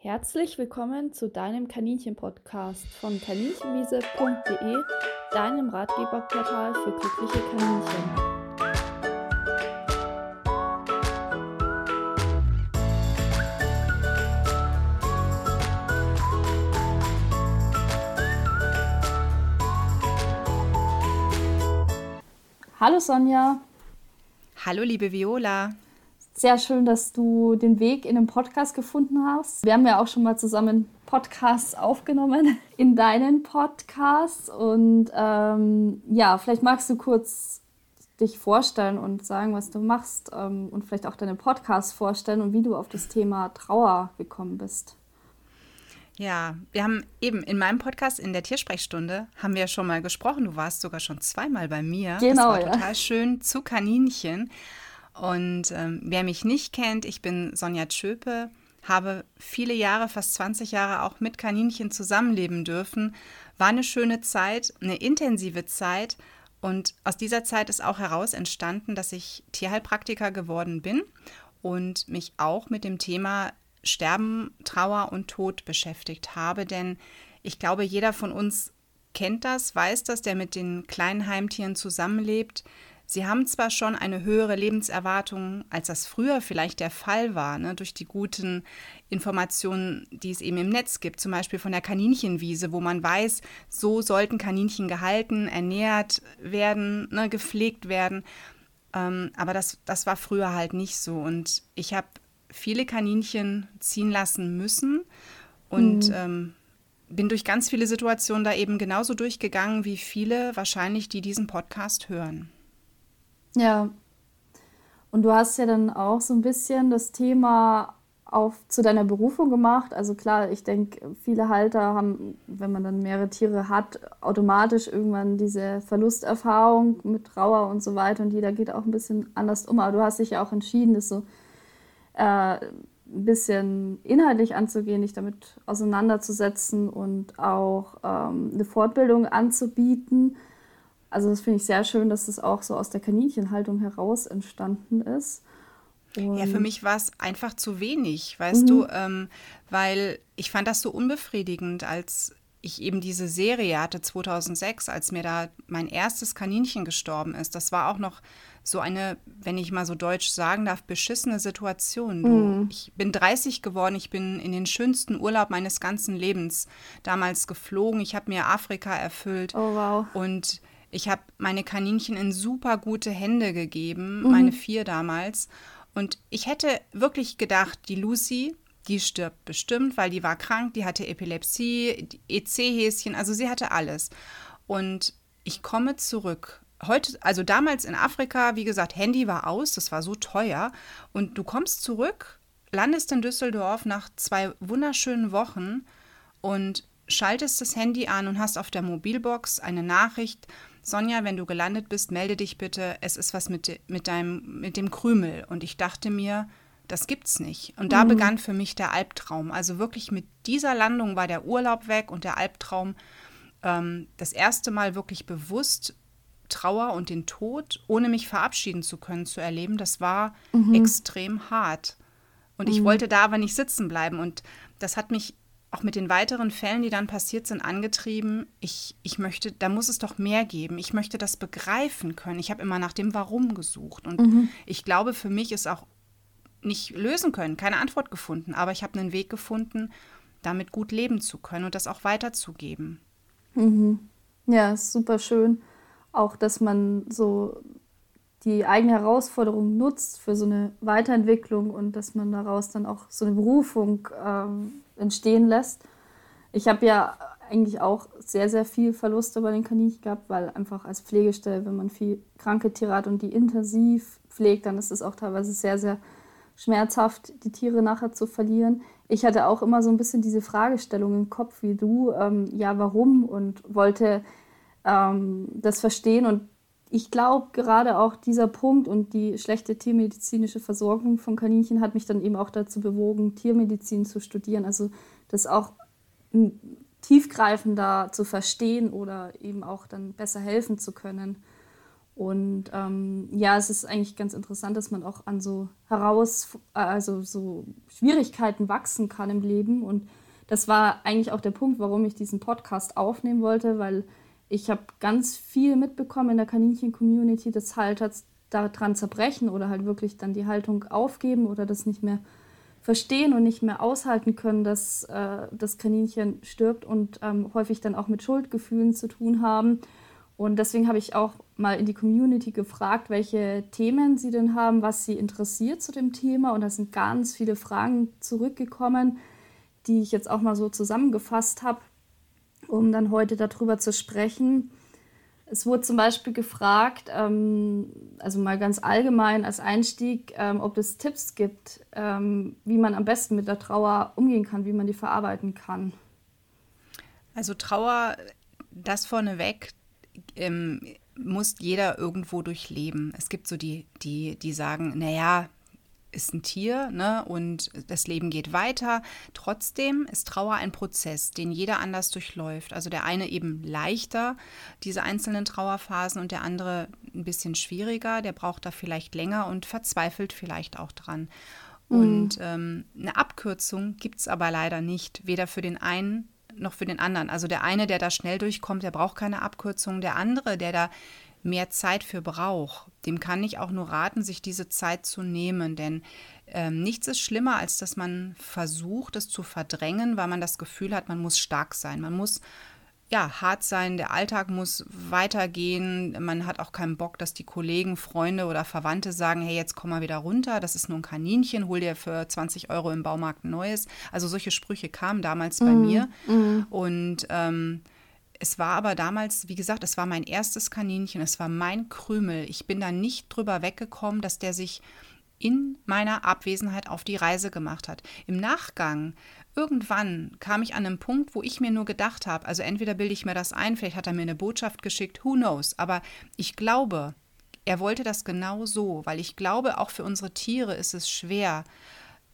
Herzlich willkommen zu deinem Kaninchen-Podcast von kaninchenwiese.de, deinem Ratgeberportal für glückliche Kaninchen. Hallo Sonja. Hallo liebe Viola. Sehr schön, dass du den Weg in den Podcast gefunden hast. Wir haben ja auch schon mal zusammen Podcasts aufgenommen in deinen Podcasts. Und ähm, ja, vielleicht magst du kurz dich vorstellen und sagen, was du machst ähm, und vielleicht auch deine Podcasts vorstellen und wie du auf das Thema Trauer gekommen bist. Ja, wir haben eben in meinem Podcast in der Tiersprechstunde haben wir schon mal gesprochen. Du warst sogar schon zweimal bei mir. Genau, das war ja. total schön zu Kaninchen. Und ähm, wer mich nicht kennt, ich bin Sonja Tschöpe, habe viele Jahre, fast 20 Jahre auch mit Kaninchen zusammenleben dürfen. War eine schöne Zeit, eine intensive Zeit. Und aus dieser Zeit ist auch heraus entstanden, dass ich Tierheilpraktiker geworden bin und mich auch mit dem Thema Sterben, Trauer und Tod beschäftigt habe. Denn ich glaube, jeder von uns kennt das, weiß das, der mit den kleinen Heimtieren zusammenlebt. Sie haben zwar schon eine höhere Lebenserwartung, als das früher vielleicht der Fall war, ne, durch die guten Informationen, die es eben im Netz gibt, zum Beispiel von der Kaninchenwiese, wo man weiß, so sollten Kaninchen gehalten, ernährt werden, ne, gepflegt werden. Ähm, aber das, das war früher halt nicht so. Und ich habe viele Kaninchen ziehen lassen müssen und mhm. ähm, bin durch ganz viele Situationen da eben genauso durchgegangen wie viele wahrscheinlich, die diesen Podcast hören. Ja. Und du hast ja dann auch so ein bisschen das Thema auf zu deiner Berufung gemacht. Also klar, ich denke, viele Halter haben, wenn man dann mehrere Tiere hat, automatisch irgendwann diese Verlusterfahrung mit Trauer und so weiter. Und jeder geht auch ein bisschen anders um. Aber du hast dich ja auch entschieden, das so äh, ein bisschen inhaltlich anzugehen, dich damit auseinanderzusetzen und auch ähm, eine Fortbildung anzubieten. Also das finde ich sehr schön, dass es auch so aus der Kaninchenhaltung heraus entstanden ist. Und ja, für mich war es einfach zu wenig, weißt mhm. du, ähm, weil ich fand das so unbefriedigend, als ich eben diese Serie hatte 2006, als mir da mein erstes Kaninchen gestorben ist. Das war auch noch so eine, wenn ich mal so deutsch sagen darf, beschissene Situation. Du, mhm. Ich bin 30 geworden, ich bin in den schönsten Urlaub meines ganzen Lebens damals geflogen. Ich habe mir Afrika erfüllt. Oh wow. Und ich habe meine Kaninchen in super gute Hände gegeben, mhm. meine vier damals. Und ich hätte wirklich gedacht, die Lucy, die stirbt bestimmt, weil die war krank, die hatte Epilepsie, EC-Häschen, also sie hatte alles. Und ich komme zurück. Heute, also damals in Afrika, wie gesagt, Handy war aus, das war so teuer. Und du kommst zurück, landest in Düsseldorf nach zwei wunderschönen Wochen und schaltest das Handy an und hast auf der Mobilbox eine Nachricht, Sonja, wenn du gelandet bist, melde dich bitte, es ist was mit, mit, deinem, mit dem Krümel. Und ich dachte mir, das gibt's nicht. Und da mhm. begann für mich der Albtraum. Also wirklich mit dieser Landung war der Urlaub weg und der Albtraum ähm, das erste Mal wirklich bewusst Trauer und den Tod, ohne mich verabschieden zu können, zu erleben, das war mhm. extrem hart. Und ich mhm. wollte da aber nicht sitzen bleiben. Und das hat mich auch mit den weiteren Fällen, die dann passiert sind, angetrieben, ich, ich möchte, da muss es doch mehr geben. Ich möchte das begreifen können. Ich habe immer nach dem Warum gesucht. Und mhm. ich glaube, für mich ist auch nicht lösen können, keine Antwort gefunden. Aber ich habe einen Weg gefunden, damit gut leben zu können und das auch weiterzugeben. Mhm. Ja, ist super schön. Auch, dass man so die eigene Herausforderung nutzt für so eine Weiterentwicklung und dass man daraus dann auch so eine Berufung ähm, entstehen lässt. Ich habe ja eigentlich auch sehr, sehr viel Verluste bei den Kaninchen gehabt, weil einfach als Pflegestelle, wenn man viel kranke Tiere hat und die intensiv pflegt, dann ist es auch teilweise sehr, sehr schmerzhaft, die Tiere nachher zu verlieren. Ich hatte auch immer so ein bisschen diese Fragestellung im Kopf wie du, ähm, ja, warum und wollte ähm, das verstehen und ich glaube, gerade auch dieser Punkt und die schlechte tiermedizinische Versorgung von Kaninchen hat mich dann eben auch dazu bewogen, Tiermedizin zu studieren. Also das auch tiefgreifender zu verstehen oder eben auch dann besser helfen zu können. Und ähm, ja, es ist eigentlich ganz interessant, dass man auch an so heraus, also so Schwierigkeiten wachsen kann im Leben. Und das war eigentlich auch der Punkt, warum ich diesen Podcast aufnehmen wollte, weil ich habe ganz viel mitbekommen in der Kaninchen-Community, dass halt daran zerbrechen oder halt wirklich dann die Haltung aufgeben oder das nicht mehr verstehen und nicht mehr aushalten können, dass äh, das Kaninchen stirbt und ähm, häufig dann auch mit Schuldgefühlen zu tun haben. Und deswegen habe ich auch mal in die Community gefragt, welche Themen sie denn haben, was sie interessiert zu dem Thema. Und da sind ganz viele Fragen zurückgekommen, die ich jetzt auch mal so zusammengefasst habe, um dann heute darüber zu sprechen. Es wurde zum Beispiel gefragt, ähm, also mal ganz allgemein als Einstieg, ähm, ob es Tipps gibt, ähm, wie man am besten mit der Trauer umgehen kann, wie man die verarbeiten kann. Also Trauer, das vorneweg, ähm, muss jeder irgendwo durchleben. Es gibt so die, die, die sagen, naja, ist ein Tier ne, und das Leben geht weiter. Trotzdem ist Trauer ein Prozess, den jeder anders durchläuft. Also der eine eben leichter, diese einzelnen Trauerphasen, und der andere ein bisschen schwieriger. Der braucht da vielleicht länger und verzweifelt vielleicht auch dran. Mhm. Und ähm, eine Abkürzung gibt es aber leider nicht, weder für den einen noch für den anderen. Also der eine, der da schnell durchkommt, der braucht keine Abkürzung. Der andere, der da mehr Zeit für braucht, dem kann ich auch nur raten, sich diese Zeit zu nehmen. Denn ähm, nichts ist schlimmer, als dass man versucht, es zu verdrängen, weil man das Gefühl hat, man muss stark sein. Man muss ja, hart sein, der Alltag muss weitergehen. Man hat auch keinen Bock, dass die Kollegen, Freunde oder Verwandte sagen, hey, jetzt komm mal wieder runter, das ist nur ein Kaninchen, hol dir für 20 Euro im Baumarkt ein neues. Also solche Sprüche kamen damals bei mm, mir. Mm. Und ähm, es war aber damals, wie gesagt, es war mein erstes Kaninchen, es war mein Krümel. Ich bin da nicht drüber weggekommen, dass der sich in meiner Abwesenheit auf die Reise gemacht hat. Im Nachgang irgendwann kam ich an einen Punkt, wo ich mir nur gedacht habe, also entweder bilde ich mir das ein, vielleicht hat er mir eine Botschaft geschickt, who knows, aber ich glaube, er wollte das genau so, weil ich glaube, auch für unsere Tiere ist es schwer,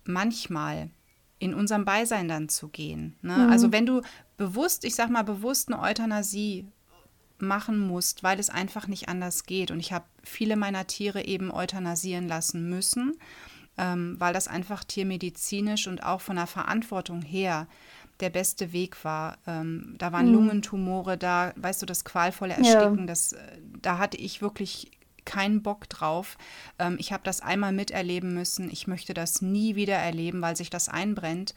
manchmal in unserem Beisein dann zu gehen. Ne? Mhm. Also wenn du bewusst, ich sag mal bewusst eine Euthanasie machen musst, weil es einfach nicht anders geht. Und ich habe viele meiner Tiere eben euthanasieren lassen müssen ähm, weil das einfach tiermedizinisch und auch von der Verantwortung her der beste Weg war. Ähm, da waren mhm. Lungentumore da, weißt du, das qualvolle Ersticken, ja. das, äh, da hatte ich wirklich keinen Bock drauf. Ähm, ich habe das einmal miterleben müssen. Ich möchte das nie wieder erleben, weil sich das einbrennt.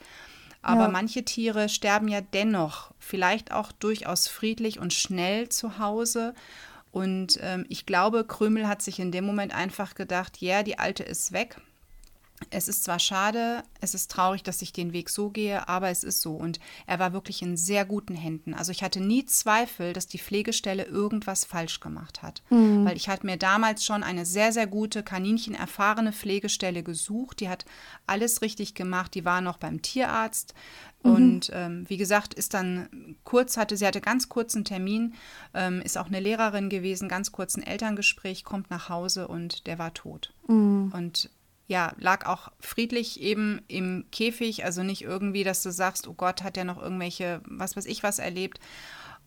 Aber ja. manche Tiere sterben ja dennoch, vielleicht auch durchaus friedlich und schnell zu Hause. Und ähm, ich glaube, Krümel hat sich in dem Moment einfach gedacht, ja, yeah, die alte ist weg es ist zwar schade, es ist traurig, dass ich den Weg so gehe, aber es ist so. Und er war wirklich in sehr guten Händen. Also ich hatte nie Zweifel, dass die Pflegestelle irgendwas falsch gemacht hat. Mhm. Weil ich hatte mir damals schon eine sehr, sehr gute, kaninchenerfahrene Pflegestelle gesucht. Die hat alles richtig gemacht. Die war noch beim Tierarzt. Mhm. Und ähm, wie gesagt, ist dann kurz, hatte, sie hatte ganz kurzen Termin, ähm, ist auch eine Lehrerin gewesen, ganz kurzen Elterngespräch, kommt nach Hause und der war tot. Mhm. Und ja, lag auch friedlich eben im Käfig, also nicht irgendwie, dass du sagst, oh Gott, hat ja noch irgendwelche, was weiß ich, was erlebt.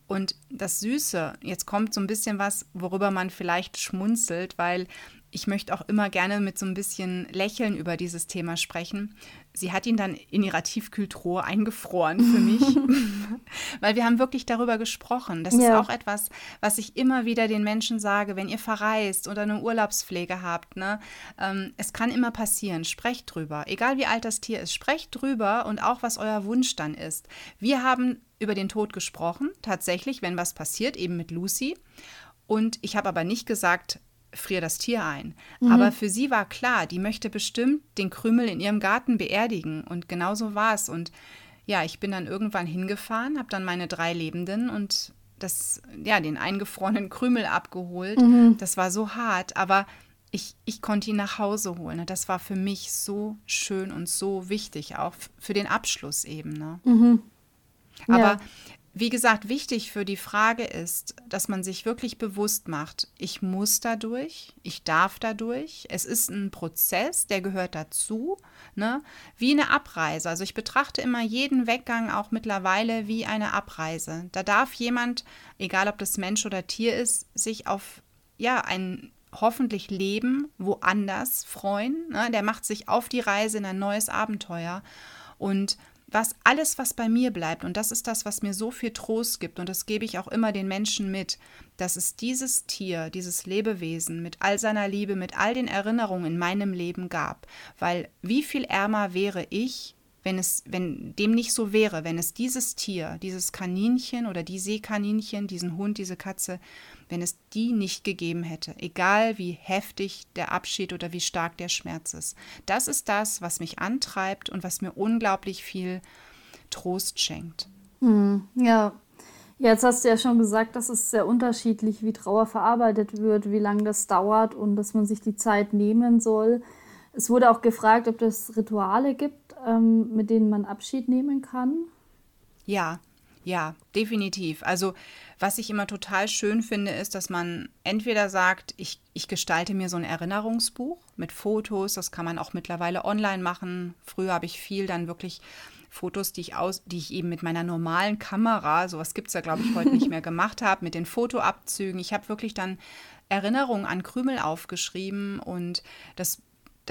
Und das Süße, jetzt kommt so ein bisschen was, worüber man vielleicht schmunzelt, weil ich möchte auch immer gerne mit so ein bisschen Lächeln über dieses Thema sprechen. Sie hat ihn dann in ihrer Tiefkühltruhe eingefroren für mich, weil wir haben wirklich darüber gesprochen. Das ja. ist auch etwas, was ich immer wieder den Menschen sage, wenn ihr verreist oder eine Urlaubspflege habt. Ne? Ähm, es kann immer passieren. Sprecht drüber. Egal wie alt das Tier ist, sprecht drüber und auch, was euer Wunsch dann ist. Wir haben über den Tod gesprochen, tatsächlich, wenn was passiert, eben mit Lucy. Und ich habe aber nicht gesagt, frier das Tier ein. Mhm. Aber für sie war klar, die möchte bestimmt den Krümel in ihrem Garten beerdigen. Und genau so war es. Und ja, ich bin dann irgendwann hingefahren, habe dann meine drei Lebenden und das, ja, den eingefrorenen Krümel abgeholt. Mhm. Das war so hart, aber ich, ich konnte ihn nach Hause holen. Das war für mich so schön und so wichtig, auch für den Abschluss eben. Ne? Mhm. Ja. Wie gesagt, wichtig für die Frage ist, dass man sich wirklich bewusst macht, ich muss dadurch, ich darf dadurch, es ist ein Prozess, der gehört dazu, ne? wie eine Abreise. Also ich betrachte immer jeden Weggang auch mittlerweile wie eine Abreise. Da darf jemand, egal ob das Mensch oder Tier ist, sich auf ja ein hoffentlich Leben woanders freuen. Ne? Der macht sich auf die Reise in ein neues Abenteuer. Und was alles, was bei mir bleibt, und das ist das, was mir so viel Trost gibt, und das gebe ich auch immer den Menschen mit, dass es dieses Tier, dieses Lebewesen mit all seiner Liebe, mit all den Erinnerungen in meinem Leben gab. Weil wie viel ärmer wäre ich, wenn es, wenn dem nicht so wäre, wenn es dieses Tier, dieses Kaninchen oder die Seekaninchen, diesen Hund, diese Katze, wenn es die nicht gegeben hätte, egal wie heftig der Abschied oder wie stark der Schmerz ist. Das ist das, was mich antreibt und was mir unglaublich viel Trost schenkt. Hm, ja. Jetzt hast du ja schon gesagt, dass es sehr unterschiedlich, wie Trauer verarbeitet wird, wie lange das dauert und dass man sich die Zeit nehmen soll. Es wurde auch gefragt, ob es Rituale gibt, ähm, mit denen man Abschied nehmen kann. Ja, ja, definitiv. Also was ich immer total schön finde, ist, dass man entweder sagt, ich, ich gestalte mir so ein Erinnerungsbuch mit Fotos, das kann man auch mittlerweile online machen. Früher habe ich viel dann wirklich Fotos, die ich aus, die ich eben mit meiner normalen Kamera, sowas gibt es ja, glaube ich, heute nicht mehr gemacht habe, mit den Fotoabzügen. Ich habe wirklich dann Erinnerungen an Krümel aufgeschrieben und das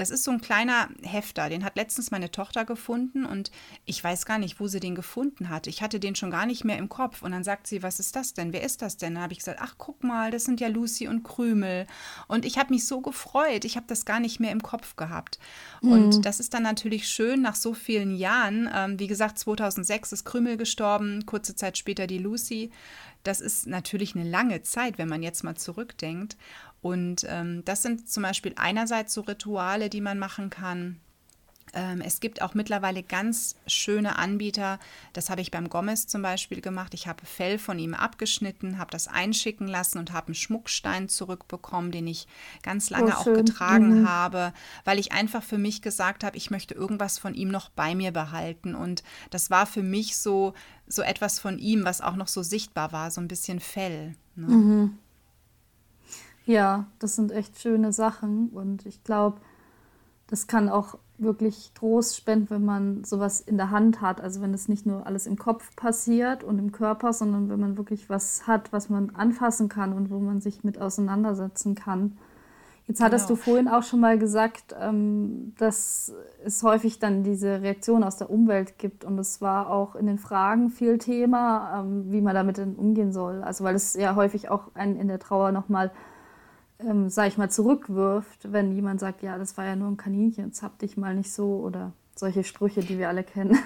das ist so ein kleiner Hefter, den hat letztens meine Tochter gefunden und ich weiß gar nicht, wo sie den gefunden hat. Ich hatte den schon gar nicht mehr im Kopf und dann sagt sie, was ist das denn? Wer ist das denn? Dann habe ich gesagt, ach guck mal, das sind ja Lucy und Krümel. Und ich habe mich so gefreut, ich habe das gar nicht mehr im Kopf gehabt. Mhm. Und das ist dann natürlich schön nach so vielen Jahren. Ähm, wie gesagt, 2006 ist Krümel gestorben, kurze Zeit später die Lucy. Das ist natürlich eine lange Zeit, wenn man jetzt mal zurückdenkt. Und ähm, das sind zum Beispiel einerseits so Rituale, die man machen kann. Ähm, es gibt auch mittlerweile ganz schöne Anbieter. Das habe ich beim Gomez zum Beispiel gemacht. Ich habe Fell von ihm abgeschnitten, habe das einschicken lassen und habe einen Schmuckstein zurückbekommen, den ich ganz lange oh, auch getragen mhm. habe, weil ich einfach für mich gesagt habe, ich möchte irgendwas von ihm noch bei mir behalten. Und das war für mich so, so etwas von ihm, was auch noch so sichtbar war, so ein bisschen Fell. Ne? Mhm. Ja, das sind echt schöne Sachen und ich glaube, das kann auch wirklich Trost spenden, wenn man sowas in der Hand hat. Also wenn es nicht nur alles im Kopf passiert und im Körper, sondern wenn man wirklich was hat, was man anfassen kann und wo man sich mit auseinandersetzen kann. Jetzt hattest genau. du vorhin auch schon mal gesagt, ähm, dass es häufig dann diese Reaktion aus der Umwelt gibt. Und es war auch in den Fragen viel Thema, ähm, wie man damit denn umgehen soll. Also weil es ja häufig auch einen in der Trauer nochmal ähm, sag ich mal, zurückwirft, wenn jemand sagt, ja, das war ja nur ein Kaninchen, zap dich mal nicht so oder solche Sprüche, die wir alle kennen.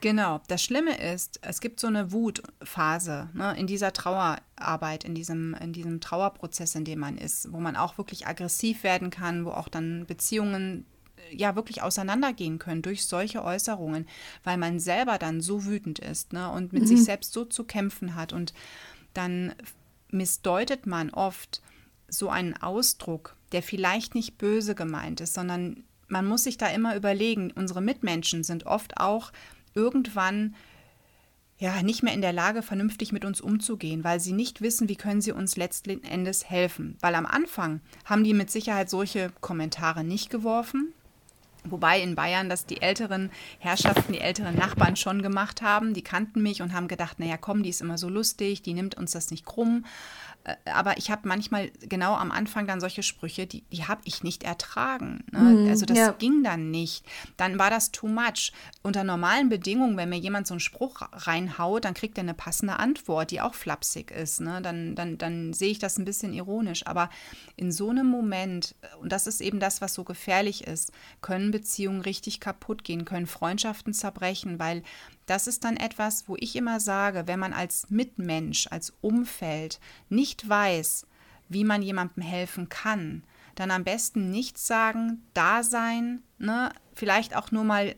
Genau. Das Schlimme ist, es gibt so eine Wutphase ne, in dieser Trauerarbeit, in diesem, in diesem Trauerprozess, in dem man ist, wo man auch wirklich aggressiv werden kann, wo auch dann Beziehungen äh, ja wirklich auseinandergehen können durch solche Äußerungen, weil man selber dann so wütend ist ne, und mit mhm. sich selbst so zu kämpfen hat. Und dann missdeutet man oft, so einen Ausdruck, der vielleicht nicht böse gemeint ist, sondern man muss sich da immer überlegen, unsere Mitmenschen sind oft auch irgendwann ja nicht mehr in der Lage, vernünftig mit uns umzugehen, weil sie nicht wissen, wie können sie uns letzten Endes helfen. Weil am Anfang haben die mit Sicherheit solche Kommentare nicht geworfen. Wobei in Bayern das die älteren Herrschaften, die älteren Nachbarn schon gemacht haben. Die kannten mich und haben gedacht, naja, komm, die ist immer so lustig, die nimmt uns das nicht krumm. Äh, aber ich habe manchmal genau am Anfang dann solche Sprüche, die, die habe ich nicht ertragen. Ne? Mhm, also das ja. ging dann nicht. Dann war das too much. Unter normalen Bedingungen, wenn mir jemand so einen Spruch reinhaut, dann kriegt er eine passende Antwort, die auch flapsig ist. Ne? Dann, dann, dann sehe ich das ein bisschen ironisch. Aber in so einem Moment, und das ist eben das, was so gefährlich ist, können Beziehungen richtig kaputt gehen, können Freundschaften zerbrechen, weil das ist dann etwas, wo ich immer sage, wenn man als Mitmensch, als Umfeld nicht weiß, wie man jemandem helfen kann, dann am besten nichts sagen, da sein, ne? vielleicht auch nur mal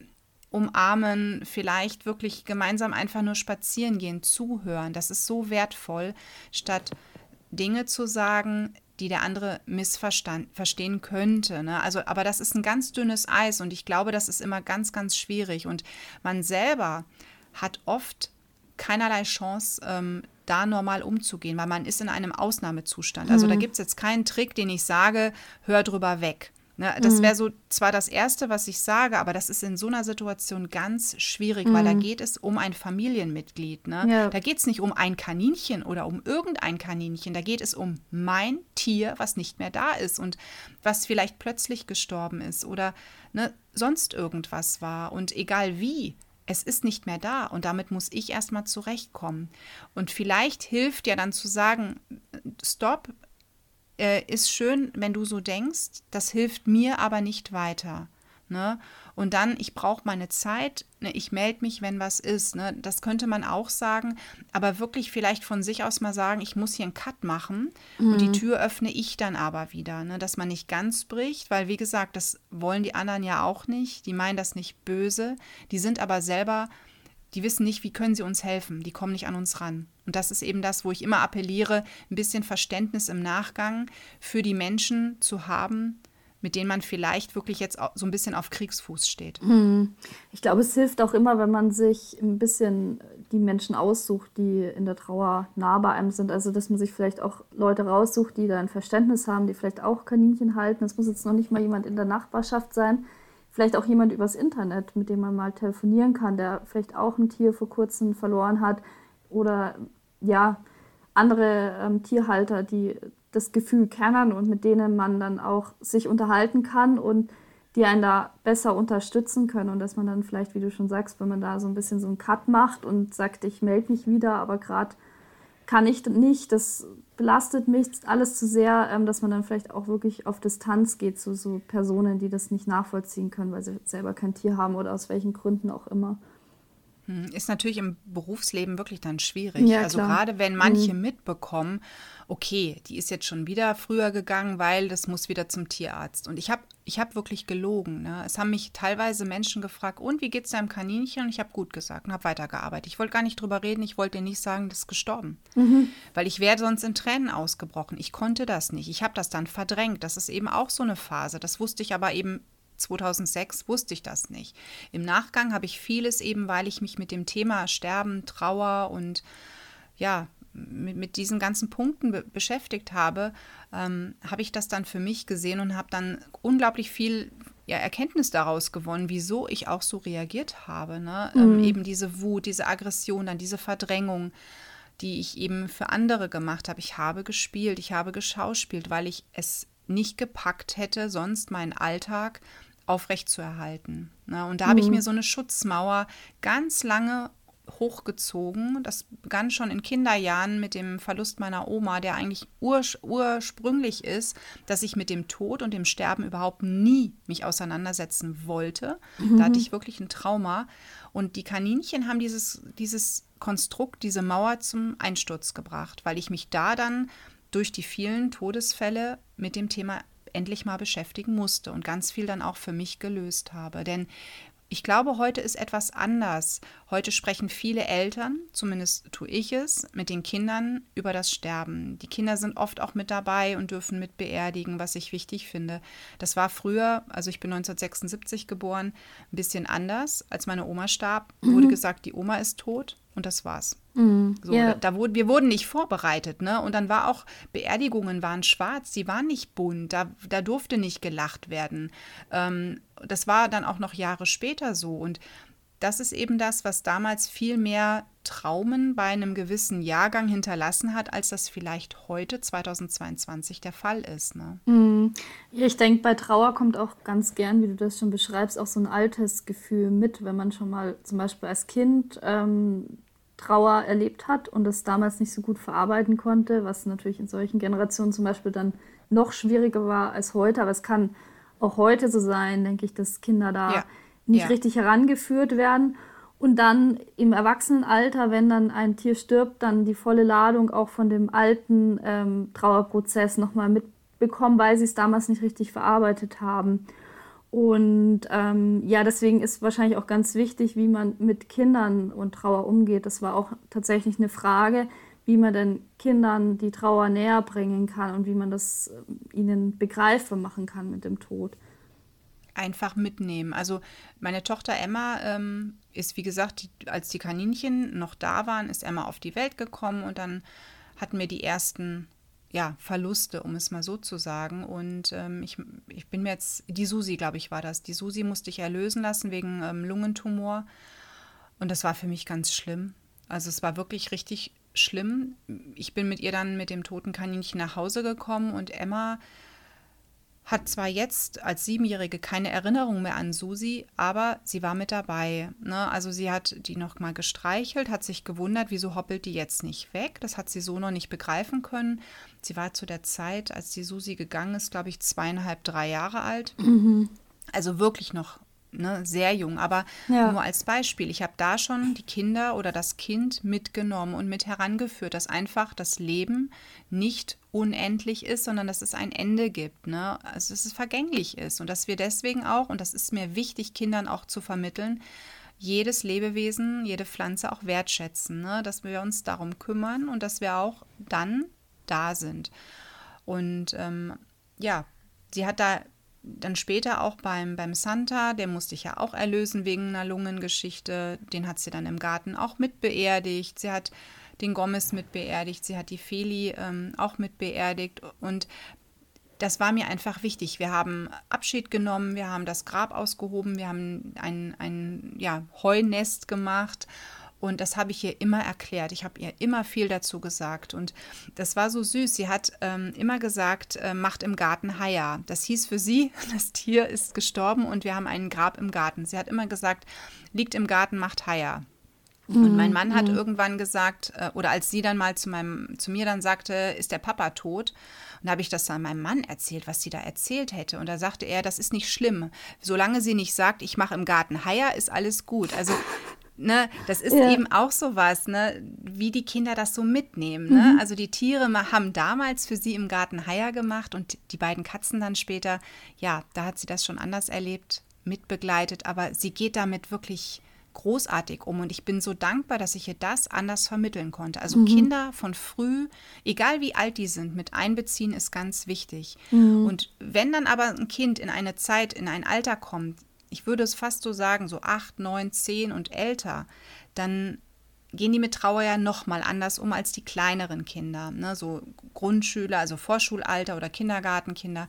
umarmen, vielleicht wirklich gemeinsam einfach nur spazieren gehen, zuhören. Das ist so wertvoll, statt Dinge zu sagen, die der andere missverstehen könnte. Ne? Also, aber das ist ein ganz dünnes Eis und ich glaube, das ist immer ganz, ganz schwierig. Und man selber hat oft keinerlei Chance, ähm, da normal umzugehen, weil man ist in einem Ausnahmezustand. Also da hm. gibt es jetzt keinen Trick, den ich sage, hör drüber weg. Ne, das mhm. wäre so zwar das Erste, was ich sage, aber das ist in so einer Situation ganz schwierig, mhm. weil da mhm. geht es um ein Familienmitglied. Ne? Ja. Da geht es nicht um ein Kaninchen oder um irgendein Kaninchen, da geht es um mein Tier, was nicht mehr da ist und was vielleicht plötzlich gestorben ist oder ne, sonst irgendwas war. Und egal wie, es ist nicht mehr da und damit muss ich erstmal zurechtkommen. Und vielleicht hilft ja dann zu sagen, stopp, äh, ist schön, wenn du so denkst, das hilft mir aber nicht weiter. Ne? Und dann, ich brauche meine Zeit, ne? ich melde mich, wenn was ist. Ne? Das könnte man auch sagen, aber wirklich vielleicht von sich aus mal sagen, ich muss hier einen Cut machen mhm. und die mhm. Tür öffne ich dann aber wieder, ne? dass man nicht ganz bricht, weil wie gesagt, das wollen die anderen ja auch nicht, die meinen das nicht böse, die sind aber selber die wissen nicht, wie können sie uns helfen, die kommen nicht an uns ran. Und das ist eben das, wo ich immer appelliere, ein bisschen Verständnis im Nachgang für die Menschen zu haben, mit denen man vielleicht wirklich jetzt so ein bisschen auf Kriegsfuß steht. Hm. Ich glaube, es hilft auch immer, wenn man sich ein bisschen die Menschen aussucht, die in der Trauer nah bei einem sind. Also, dass man sich vielleicht auch Leute raussucht, die da ein Verständnis haben, die vielleicht auch Kaninchen halten. Es muss jetzt noch nicht mal jemand in der Nachbarschaft sein, vielleicht auch jemand übers Internet, mit dem man mal telefonieren kann, der vielleicht auch ein Tier vor kurzem verloren hat. Oder ja, andere ähm, Tierhalter, die das Gefühl kennen und mit denen man dann auch sich unterhalten kann und die einen da besser unterstützen können. Und dass man dann vielleicht, wie du schon sagst, wenn man da so ein bisschen so einen Cut macht und sagt, ich melde mich wieder, aber gerade kann ich nicht, das belastet mich alles zu sehr, ähm, dass man dann vielleicht auch wirklich auf Distanz geht zu so Personen, die das nicht nachvollziehen können, weil sie selber kein Tier haben oder aus welchen Gründen auch immer. Hm, ist natürlich im Berufsleben wirklich dann schwierig. Ja, also gerade wenn manche mhm. mitbekommen, okay, die ist jetzt schon wieder früher gegangen, weil das muss wieder zum Tierarzt. Und ich habe ich hab wirklich gelogen. Ne? Es haben mich teilweise Menschen gefragt, und wie geht es deinem Kaninchen? Und ich habe gut gesagt und habe weitergearbeitet. Ich wollte gar nicht drüber reden, ich wollte dir nicht sagen, das ist gestorben. Mhm. Weil ich wäre sonst in Tränen ausgebrochen. Ich konnte das nicht. Ich habe das dann verdrängt. Das ist eben auch so eine Phase. Das wusste ich aber eben 2006 wusste ich das nicht. Im Nachgang habe ich vieles eben, weil ich mich mit dem Thema Sterben, Trauer und ja, mit, mit diesen ganzen Punkten be beschäftigt habe, ähm, habe ich das dann für mich gesehen und habe dann unglaublich viel ja, Erkenntnis daraus gewonnen, wieso ich auch so reagiert habe. Ne? Ähm, mhm. Ähm, eben diese Wut, diese Aggression, dann diese Verdrängung, die ich eben für andere gemacht habe. Ich habe gespielt, ich habe geschauspielt, weil ich es nicht gepackt hätte, sonst meinen Alltag aufrechtzuerhalten. Ne? Und da mhm. habe ich mhm. mir so eine Schutzmauer ganz lange hochgezogen. Das begann schon in Kinderjahren mit dem Verlust meiner Oma, der eigentlich ur ursprünglich ist, dass ich mit dem Tod und dem Sterben überhaupt nie mich auseinandersetzen wollte. Mhm. Da hatte ich wirklich ein Trauma. Und die Kaninchen haben dieses, dieses Konstrukt, diese Mauer zum Einsturz gebracht, weil ich mich da dann durch die vielen Todesfälle mit dem Thema endlich mal beschäftigen musste und ganz viel dann auch für mich gelöst habe. Denn ich glaube, heute ist etwas anders. Heute sprechen viele Eltern, zumindest tue ich es, mit den Kindern über das Sterben. Die Kinder sind oft auch mit dabei und dürfen mit beerdigen, was ich wichtig finde. Das war früher, also ich bin 1976 geboren, ein bisschen anders. Als meine Oma starb, mhm. wurde gesagt, die Oma ist tot und das war's. Mm, so, yeah. da, wurde, wir wurden nicht vorbereitet, ne? Und dann war auch, Beerdigungen waren schwarz, die waren nicht bunt, da, da durfte nicht gelacht werden. Ähm, das war dann auch noch Jahre später so. Und das ist eben das, was damals viel mehr Traumen bei einem gewissen Jahrgang hinterlassen hat, als das vielleicht heute, 2022, der Fall ist. Ne? Mm. Ich denke, bei Trauer kommt auch ganz gern, wie du das schon beschreibst, auch so ein altes Gefühl mit, wenn man schon mal zum Beispiel als Kind ähm, Trauer erlebt hat und es damals nicht so gut verarbeiten konnte, was natürlich in solchen Generationen zum Beispiel dann noch schwieriger war als heute. Aber es kann auch heute so sein, denke ich, dass Kinder da ja. nicht ja. richtig herangeführt werden. Und dann im Erwachsenenalter, wenn dann ein Tier stirbt, dann die volle Ladung auch von dem alten ähm, Trauerprozess nochmal mitbekommen, weil sie es damals nicht richtig verarbeitet haben. Und ähm, ja, deswegen ist wahrscheinlich auch ganz wichtig, wie man mit Kindern und Trauer umgeht. Das war auch tatsächlich eine Frage, wie man den Kindern die Trauer näher bringen kann und wie man das äh, ihnen begreifbar machen kann mit dem Tod. Einfach mitnehmen. Also meine Tochter Emma ähm, ist, wie gesagt, die, als die Kaninchen noch da waren, ist Emma auf die Welt gekommen und dann hatten wir die ersten ja, Verluste, um es mal so zu sagen. Und ähm, ich, ich bin mir jetzt, die Susi, glaube ich, war das. Die Susi musste ich erlösen lassen wegen ähm, Lungentumor. Und das war für mich ganz schlimm. Also es war wirklich richtig schlimm. Ich bin mit ihr dann mit dem toten Kaninchen nach Hause gekommen und Emma hat zwar jetzt als Siebenjährige keine Erinnerung mehr an Susi, aber sie war mit dabei. Ne? Also sie hat die noch mal gestreichelt, hat sich gewundert, wieso hoppelt die jetzt nicht weg. Das hat sie so noch nicht begreifen können. Sie war zu der Zeit, als die Susi gegangen ist, glaube ich, zweieinhalb, drei Jahre alt. Mhm. Also wirklich noch ne, sehr jung. Aber ja. nur als Beispiel, ich habe da schon die Kinder oder das Kind mitgenommen und mit herangeführt, dass einfach das Leben nicht unendlich ist, sondern dass es ein Ende gibt, ne? also dass es vergänglich ist und dass wir deswegen auch, und das ist mir wichtig, Kindern auch zu vermitteln, jedes Lebewesen, jede Pflanze auch wertschätzen, ne? dass wir uns darum kümmern und dass wir auch dann da sind. Und ähm, ja, sie hat da dann später auch beim, beim Santa, der musste ich ja auch erlösen wegen einer Lungengeschichte. Den hat sie dann im Garten auch mit beerdigt. Sie hat den Gomez mit beerdigt. Sie hat die Feli ähm, auch mit beerdigt. Und das war mir einfach wichtig. Wir haben Abschied genommen, wir haben das Grab ausgehoben, wir haben ein, ein ja, Heunest gemacht und das habe ich ihr immer erklärt. Ich habe ihr immer viel dazu gesagt. Und das war so süß. Sie hat ähm, immer gesagt, äh, macht im Garten Haya. Das hieß für sie, das Tier ist gestorben und wir haben einen Grab im Garten. Sie hat immer gesagt, liegt im Garten, macht Haya. Und mein Mann hat mhm. irgendwann gesagt, äh, oder als sie dann mal zu, meinem, zu mir dann sagte, ist der Papa tot? Und da habe ich das dann meinem Mann erzählt, was sie da erzählt hätte. Und da sagte er, das ist nicht schlimm. Solange sie nicht sagt, ich mache im Garten Haya, ist alles gut. Also ne, das ist ja. eben auch so was, ne, wie die Kinder das so mitnehmen. Ne? Mhm. Also die Tiere haben damals für sie im Garten Haier gemacht und die beiden Katzen dann später, ja, da hat sie das schon anders erlebt, mitbegleitet, aber sie geht damit wirklich großartig um und ich bin so dankbar, dass ich ihr das anders vermitteln konnte. Also mhm. Kinder von früh, egal wie alt die sind, mit einbeziehen ist ganz wichtig. Mhm. Und wenn dann aber ein Kind in eine Zeit, in ein Alter kommt, ich würde es fast so sagen, so acht, neun, zehn und älter, dann gehen die mit Trauer ja noch mal anders um als die kleineren Kinder, ne? so Grundschüler, also Vorschulalter oder Kindergartenkinder.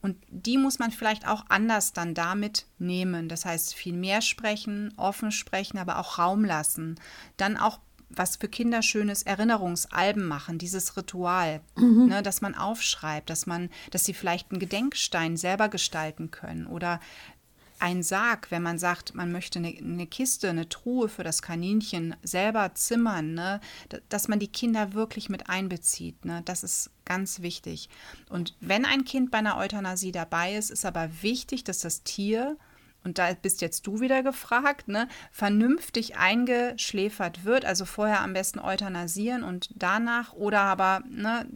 Und die muss man vielleicht auch anders dann damit nehmen. Das heißt, viel mehr sprechen, offen sprechen, aber auch Raum lassen. Dann auch was für Kinder schönes Erinnerungsalben machen, dieses Ritual, mhm. ne, dass man aufschreibt, dass man, dass sie vielleicht einen Gedenkstein selber gestalten können oder ein Sarg, wenn man sagt, man möchte eine, eine, Kiste, eine Truhe für das Kaninchen selber zimmern, ne, dass man die Kinder wirklich mit einbezieht. Ne, das ist ganz wichtig. Und wenn ein Kind bei einer Euthanasie dabei ist, ist aber wichtig, dass das Tier, und da bist jetzt du wieder gefragt, ne, vernünftig eingeschläfert wird. Also vorher am besten euthanasieren und danach oder aber, ne,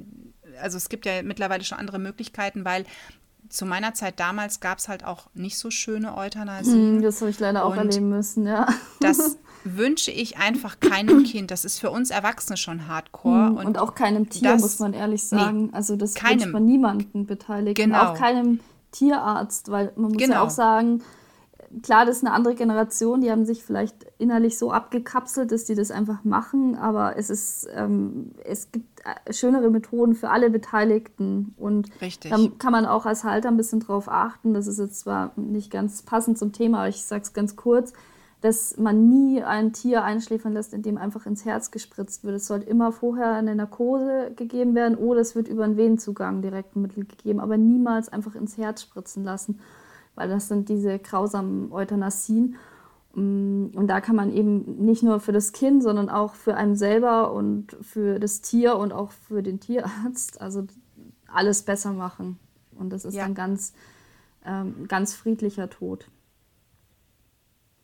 also es gibt ja mittlerweile schon andere Möglichkeiten, weil zu meiner Zeit damals gab es halt auch nicht so schöne Euthanasien. Mm, das habe ich leider auch erleben müssen, ja. Das wünsche ich einfach keinem Kind. Das ist für uns Erwachsene schon Hardcore. Mm, und, und, auch keinem Tier, das, muss man ehrlich sagen. Nee, also das keinem, wünscht man niemanden beteiligt. Genau. Auch keinem Tierarzt, weil man muss genau. ja auch sagen, klar, das ist eine andere Generation, die haben sich vielleicht innerlich so abgekapselt, dass die das einfach machen, aber es ist, ähm, es gibt äh, schönere Methoden für alle Beteiligten und Richtig. da kann man auch als Halter ein bisschen drauf achten, das ist jetzt zwar nicht ganz passend zum Thema, aber ich sage es ganz kurz, dass man nie ein Tier einschläfern lässt, indem einfach ins Herz gespritzt wird. Es sollte immer vorher eine Narkose gegeben werden oder es wird über einen Venenzugang direkt ein Mittel gegeben, aber niemals einfach ins Herz spritzen lassen weil das sind diese grausamen Euthanasien. Mm, und da kann man eben nicht nur für das Kind, sondern auch für einen selber und für das Tier und auch für den Tierarzt, also alles besser machen. Und das ist ja. dann ganz, ähm, ganz friedlicher Tod.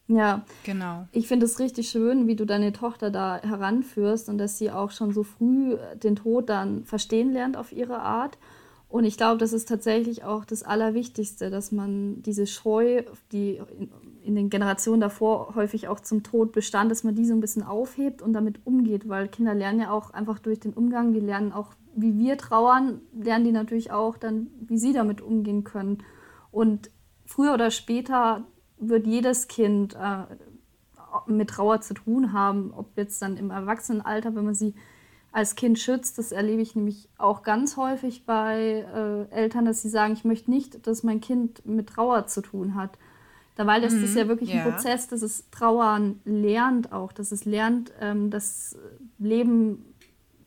Ja, genau. Ich finde es richtig schön, wie du deine Tochter da heranführst und dass sie auch schon so früh den Tod dann verstehen lernt auf ihre Art und ich glaube, das ist tatsächlich auch das Allerwichtigste, dass man diese Scheu, die in den Generationen davor häufig auch zum Tod bestand, dass man die so ein bisschen aufhebt und damit umgeht, weil Kinder lernen ja auch einfach durch den Umgang, die lernen auch, wie wir trauern, lernen die natürlich auch dann, wie sie damit umgehen können. Und früher oder später wird jedes Kind äh, mit Trauer zu tun haben, ob jetzt dann im Erwachsenenalter, wenn man sie als Kind schützt. Das erlebe ich nämlich auch ganz häufig bei äh, Eltern, dass sie sagen, ich möchte nicht, dass mein Kind mit Trauer zu tun hat. Dabei ist es mhm, ja wirklich ja. ein Prozess, dass es Trauern lernt auch, dass es lernt, ähm, das Leben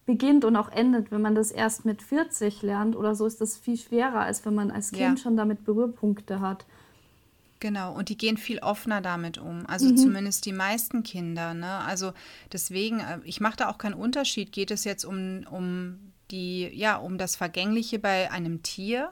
beginnt und auch endet. Wenn man das erst mit 40 lernt oder so, ist das viel schwerer, als wenn man als Kind ja. schon damit Berührpunkte hat. Genau, und die gehen viel offener damit um. Also mhm. zumindest die meisten Kinder. Ne? Also deswegen, äh, ich mache da auch keinen Unterschied. Geht es jetzt um, um die, ja, um das Vergängliche bei einem Tier?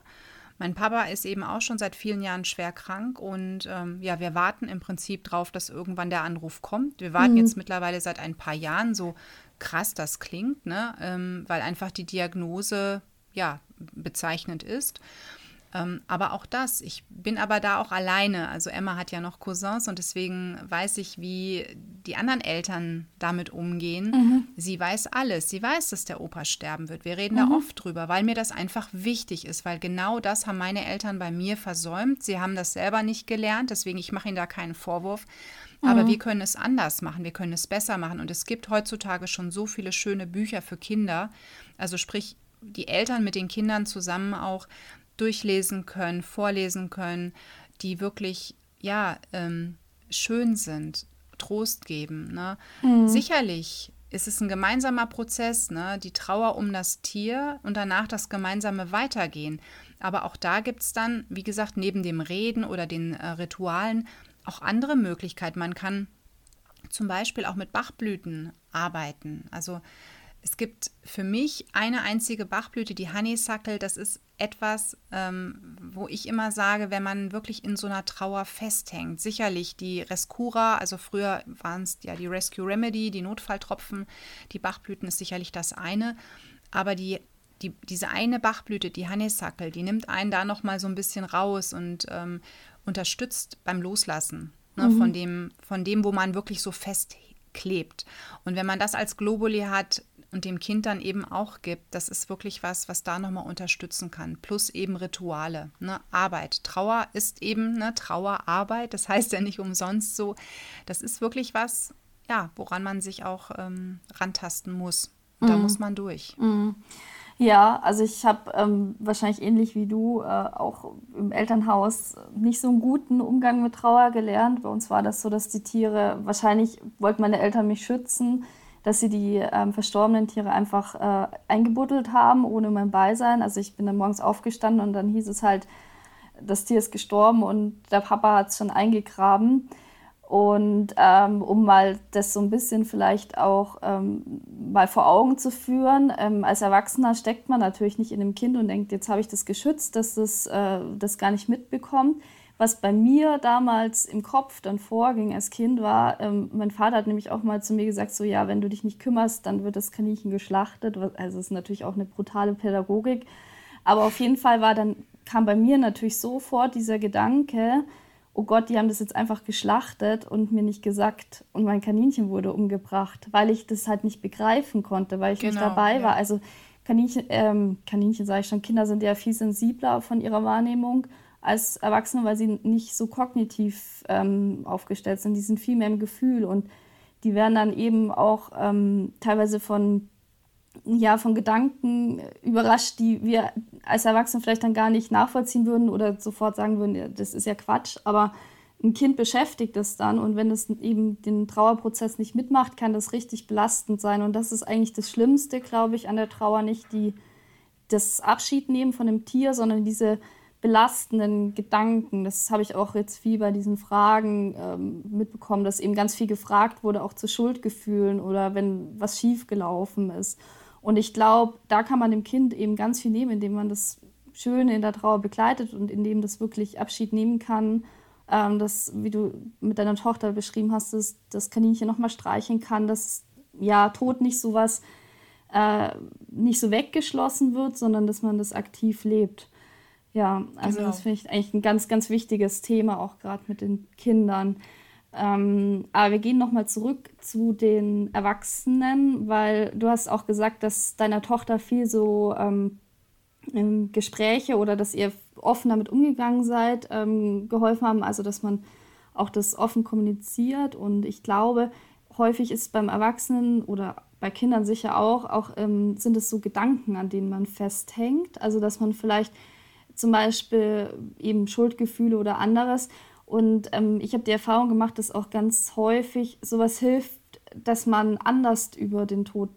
Mein Papa ist eben auch schon seit vielen Jahren schwer krank und ähm, ja, wir warten im Prinzip drauf, dass irgendwann der Anruf kommt. Wir warten mhm. jetzt mittlerweile seit ein paar Jahren, so krass das klingt, ne? Ähm, weil einfach die Diagnose ja bezeichnend ist. Ähm, aber auch das, ich bin aber da auch alleine. Also Emma hat ja noch Cousins und deswegen weiß ich, wie die anderen Eltern damit umgehen. Mhm. Sie weiß alles. Sie weiß, dass der Opa sterben wird. Wir reden mhm. da oft drüber, weil mir das einfach wichtig ist, weil genau das haben meine Eltern bei mir versäumt. Sie haben das selber nicht gelernt, deswegen ich mache ihnen da keinen Vorwurf. Aber mhm. wir können es anders machen, wir können es besser machen. Und es gibt heutzutage schon so viele schöne Bücher für Kinder. Also sprich, die Eltern mit den Kindern zusammen auch durchlesen können, vorlesen können, die wirklich, ja, ähm, schön sind, Trost geben. Ne? Mhm. Sicherlich ist es ein gemeinsamer Prozess, ne? die Trauer um das Tier und danach das gemeinsame Weitergehen. Aber auch da gibt es dann, wie gesagt, neben dem Reden oder den äh, Ritualen auch andere Möglichkeiten. Man kann zum Beispiel auch mit Bachblüten arbeiten. Also es gibt für mich eine einzige Bachblüte, die Honeysuckle. Das ist etwas, ähm, wo ich immer sage, wenn man wirklich in so einer Trauer festhängt. Sicherlich die Rescura, also früher waren es ja die Rescue Remedy, die Notfalltropfen, die Bachblüten ist sicherlich das eine. Aber die, die, diese eine Bachblüte, die Honeysuckle, die nimmt einen da nochmal so ein bisschen raus und unterstützt beim Loslassen ne, mhm. von, dem, von dem, wo man wirklich so festklebt. Und wenn man das als Globuli hat, und dem Kind dann eben auch gibt, das ist wirklich was, was da nochmal unterstützen kann. Plus eben Rituale, ne? Arbeit. Trauer ist eben ne, Trauerarbeit, das heißt ja nicht umsonst so. Das ist wirklich was, ja, woran man sich auch ähm, rantasten muss. Und mhm. Da muss man durch. Mhm. Ja, also ich habe ähm, wahrscheinlich ähnlich wie du äh, auch im Elternhaus nicht so einen guten Umgang mit Trauer gelernt. Bei uns war das so, dass die Tiere, wahrscheinlich wollten meine Eltern mich schützen, dass sie die ähm, verstorbenen Tiere einfach äh, eingebuddelt haben, ohne mein Beisein. Also ich bin dann morgens aufgestanden und dann hieß es halt, das Tier ist gestorben und der Papa hat es schon eingegraben. Und ähm, um mal das so ein bisschen vielleicht auch ähm, mal vor Augen zu führen, ähm, als Erwachsener steckt man natürlich nicht in dem Kind und denkt, jetzt habe ich das geschützt, dass das äh, das gar nicht mitbekommt. Was bei mir damals im Kopf dann vorging als Kind war, ähm, mein Vater hat nämlich auch mal zu mir gesagt, so ja, wenn du dich nicht kümmerst, dann wird das Kaninchen geschlachtet. Also es ist natürlich auch eine brutale Pädagogik. Aber auf jeden Fall war dann, kam bei mir natürlich sofort dieser Gedanke, oh Gott, die haben das jetzt einfach geschlachtet und mir nicht gesagt und mein Kaninchen wurde umgebracht, weil ich das halt nicht begreifen konnte, weil ich genau, nicht dabei ja. war. Also Kaninchen, ähm, Kaninchen sage ich schon, Kinder sind ja viel sensibler von ihrer Wahrnehmung als Erwachsene, weil sie nicht so kognitiv ähm, aufgestellt sind. Die sind viel mehr im Gefühl und die werden dann eben auch ähm, teilweise von ja, von Gedanken überrascht, die wir als Erwachsene vielleicht dann gar nicht nachvollziehen würden oder sofort sagen würden, das ist ja Quatsch. Aber ein Kind beschäftigt es dann und wenn es eben den Trauerprozess nicht mitmacht, kann das richtig belastend sein. Und das ist eigentlich das Schlimmste, glaube ich, an der Trauer, nicht die, das Abschiednehmen von dem Tier, sondern diese belastenden Gedanken. Das habe ich auch jetzt viel bei diesen Fragen ähm, mitbekommen, dass eben ganz viel gefragt wurde, auch zu Schuldgefühlen oder wenn was schiefgelaufen ist. Und ich glaube, da kann man dem Kind eben ganz viel nehmen, indem man das Schöne in der Trauer begleitet und indem das wirklich Abschied nehmen kann. Ähm, das, wie du mit deiner Tochter beschrieben hast, dass das Kaninchen nochmal streichen kann, dass ja Tod nicht so was, äh, nicht so weggeschlossen wird, sondern dass man das aktiv lebt. Ja, also genau. das finde ich eigentlich ein ganz, ganz wichtiges Thema, auch gerade mit den Kindern. Ähm, aber wir gehen nochmal zurück zu den Erwachsenen, weil du hast auch gesagt, dass deiner Tochter viel so ähm, Gespräche oder dass ihr offen damit umgegangen seid, ähm, geholfen haben, also dass man auch das offen kommuniziert. Und ich glaube, häufig ist beim Erwachsenen oder bei Kindern sicher auch, auch ähm, sind es so Gedanken, an denen man festhängt. Also dass man vielleicht zum Beispiel eben Schuldgefühle oder anderes. Und ähm, ich habe die Erfahrung gemacht, dass auch ganz häufig sowas hilft, dass man anders über den Tod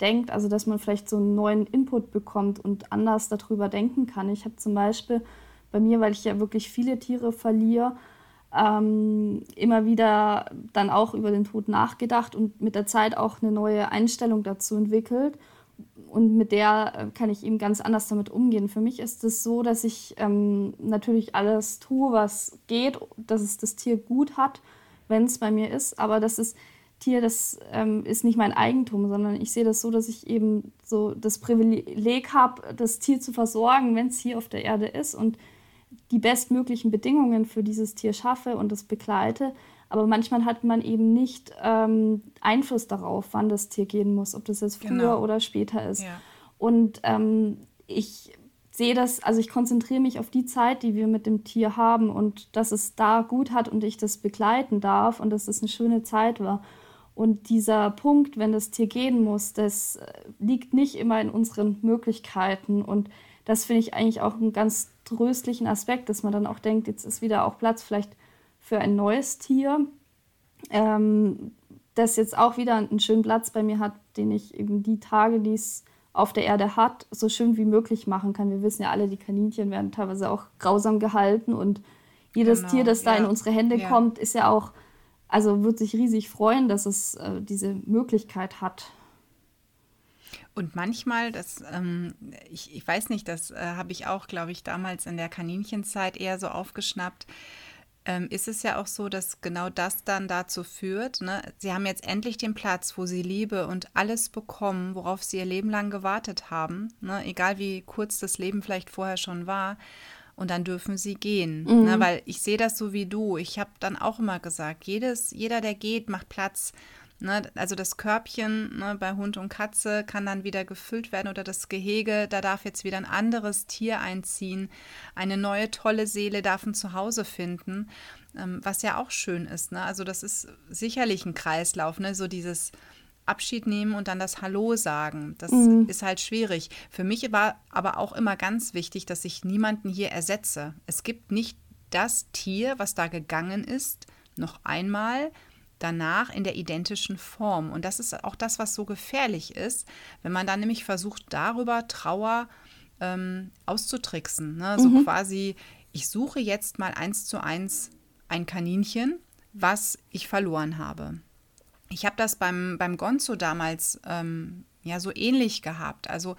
denkt, also dass man vielleicht so einen neuen Input bekommt und anders darüber denken kann. Ich habe zum Beispiel bei mir, weil ich ja wirklich viele Tiere verliere, ähm, immer wieder dann auch über den Tod nachgedacht und mit der Zeit auch eine neue Einstellung dazu entwickelt. Und mit der äh, kann ich eben ganz anders damit umgehen. Für mich ist es so, dass ich ähm, natürlich alles tue, was geht, dass es das Tier gut hat, wenn es bei mir ist, aber das ist Tier, das ähm, ist nicht mein Eigentum, sondern ich sehe das so, dass ich eben so das Privileg habe, das Tier zu versorgen, wenn es hier auf der Erde ist und die bestmöglichen Bedingungen für dieses Tier schaffe und es begleite. Aber manchmal hat man eben nicht ähm, Einfluss darauf, wann das Tier gehen muss, ob das jetzt früher genau. oder später ist. Ja. Und ähm, ich sehe das, also ich konzentriere mich auf die Zeit, die wir mit dem Tier haben und dass es da gut hat und ich das begleiten darf und dass es eine schöne Zeit war. Und dieser Punkt, wenn das Tier gehen muss, das äh, liegt nicht immer in unseren Möglichkeiten. Und das finde ich eigentlich auch einen ganz tröstlichen Aspekt, dass man dann auch denkt, jetzt ist wieder auch Platz vielleicht für ein neues Tier, ähm, das jetzt auch wieder einen schönen Platz bei mir hat, den ich eben die Tage, die es auf der Erde hat, so schön wie möglich machen kann. Wir wissen ja alle, die Kaninchen werden teilweise auch grausam gehalten und jedes genau, Tier, das da ja. in unsere Hände ja. kommt, ist ja auch, also wird sich riesig freuen, dass es äh, diese Möglichkeit hat. Und manchmal, das, ähm, ich, ich weiß nicht, das äh, habe ich auch, glaube ich, damals in der Kaninchenzeit eher so aufgeschnappt, ähm, ist es ja auch so, dass genau das dann dazu führt, ne? sie haben jetzt endlich den Platz, wo sie Liebe und alles bekommen, worauf sie ihr Leben lang gewartet haben, ne? egal wie kurz das Leben vielleicht vorher schon war. Und dann dürfen sie gehen. Ne? Mhm. Ne? Weil ich sehe das so wie du. Ich habe dann auch immer gesagt, jedes, jeder, der geht, macht Platz Ne, also das Körbchen ne, bei Hund und Katze kann dann wieder gefüllt werden oder das Gehege, da darf jetzt wieder ein anderes Tier einziehen. Eine neue tolle Seele darf ein Zuhause finden, ähm, was ja auch schön ist. Ne? Also das ist sicherlich ein Kreislauf, ne? so dieses Abschied nehmen und dann das Hallo sagen. Das mhm. ist halt schwierig. Für mich war aber auch immer ganz wichtig, dass ich niemanden hier ersetze. Es gibt nicht das Tier, was da gegangen ist, noch einmal danach in der identischen Form. Und das ist auch das, was so gefährlich ist, wenn man dann nämlich versucht, darüber Trauer ähm, auszutricksen. Ne? So mhm. quasi, ich suche jetzt mal eins zu eins ein Kaninchen, was ich verloren habe. Ich habe das beim, beim Gonzo damals ähm, ja so ähnlich gehabt. Also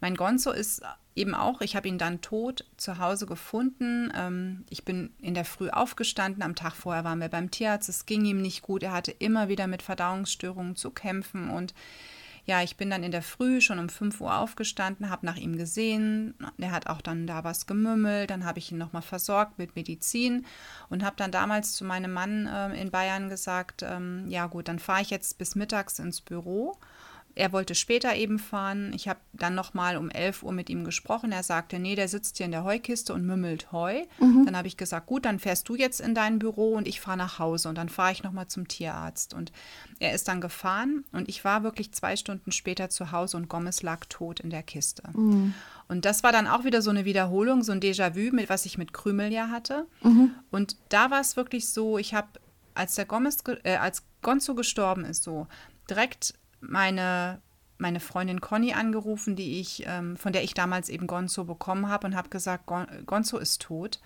mein Gonzo ist eben auch, ich habe ihn dann tot zu Hause gefunden. Ähm, ich bin in der Früh aufgestanden, am Tag vorher waren wir beim Tierarzt, es ging ihm nicht gut, er hatte immer wieder mit Verdauungsstörungen zu kämpfen und ja, ich bin dann in der Früh schon um 5 Uhr aufgestanden, habe nach ihm gesehen. Er hat auch dann da was gemümmelt. Dann habe ich ihn nochmal versorgt mit Medizin und habe dann damals zu meinem Mann äh, in Bayern gesagt, ähm, ja gut, dann fahre ich jetzt bis mittags ins Büro er wollte später eben fahren. Ich habe dann nochmal um 11 Uhr mit ihm gesprochen. Er sagte, nee, der sitzt hier in der Heukiste und mümmelt Heu. Mhm. Dann habe ich gesagt, gut, dann fährst du jetzt in dein Büro und ich fahre nach Hause. Und dann fahre ich nochmal zum Tierarzt. Und er ist dann gefahren und ich war wirklich zwei Stunden später zu Hause und Gomez lag tot in der Kiste. Mhm. Und das war dann auch wieder so eine Wiederholung, so ein Déjà-vu, mit was ich mit Krümel ja hatte. Mhm. Und da war es wirklich so, ich habe, als der Gomez, äh, als Gonzo gestorben ist, so direkt meine, meine Freundin Conny angerufen, die ich, ähm, von der ich damals eben Gonzo bekommen habe und habe gesagt, Gon Gonzo ist tot.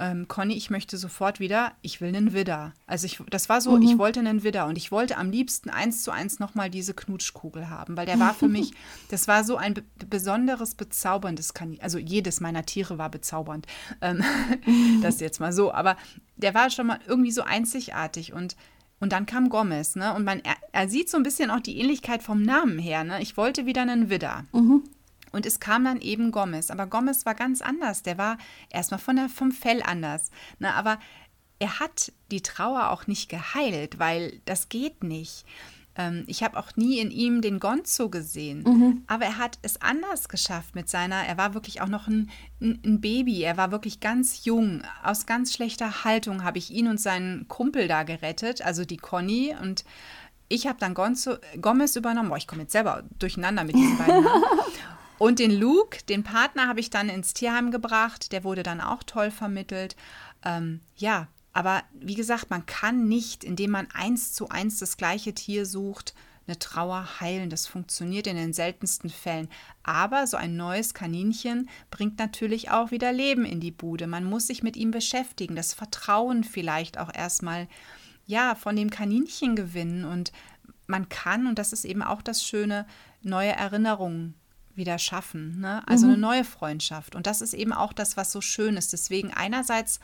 Ähm, Conny, ich möchte sofort wieder, ich will einen Widder. Also ich, das war so, mhm. ich wollte einen Widder und ich wollte am liebsten eins zu eins nochmal diese Knutschkugel haben, weil der war für mich, das war so ein besonderes, bezauberndes Kaninchen. Also jedes meiner Tiere war bezaubernd. Ähm, das jetzt mal so, aber der war schon mal irgendwie so einzigartig und und dann kam Gomez, ne? Und man, er, er, sieht so ein bisschen auch die Ähnlichkeit vom Namen her, ne? Ich wollte wieder einen Widder. Mhm. Und es kam dann eben Gomez. Aber Gomez war ganz anders. Der war erstmal von der, vom Fell anders. Ne? Aber er hat die Trauer auch nicht geheilt, weil das geht nicht. Ähm, ich habe auch nie in ihm den Gonzo gesehen, mhm. aber er hat es anders geschafft mit seiner, er war wirklich auch noch ein, ein Baby, er war wirklich ganz jung. Aus ganz schlechter Haltung habe ich ihn und seinen Kumpel da gerettet, also die Conny und ich habe dann Gonzo, Gomez übernommen. Boah, ich komme jetzt selber durcheinander mit diesen beiden Namen. Und den Luke, den Partner, habe ich dann ins Tierheim gebracht. Der wurde dann auch toll vermittelt. Ähm, ja, aber wie gesagt, man kann nicht, indem man eins zu eins das gleiche Tier sucht, eine Trauer heilen. Das funktioniert in den seltensten Fällen. Aber so ein neues Kaninchen bringt natürlich auch wieder Leben in die Bude. Man muss sich mit ihm beschäftigen, das Vertrauen vielleicht auch erstmal ja von dem Kaninchen gewinnen und man kann und das ist eben auch das Schöne neue Erinnerungen wieder schaffen, ne? also mhm. eine neue Freundschaft und das ist eben auch das, was so schön ist. Deswegen einerseits,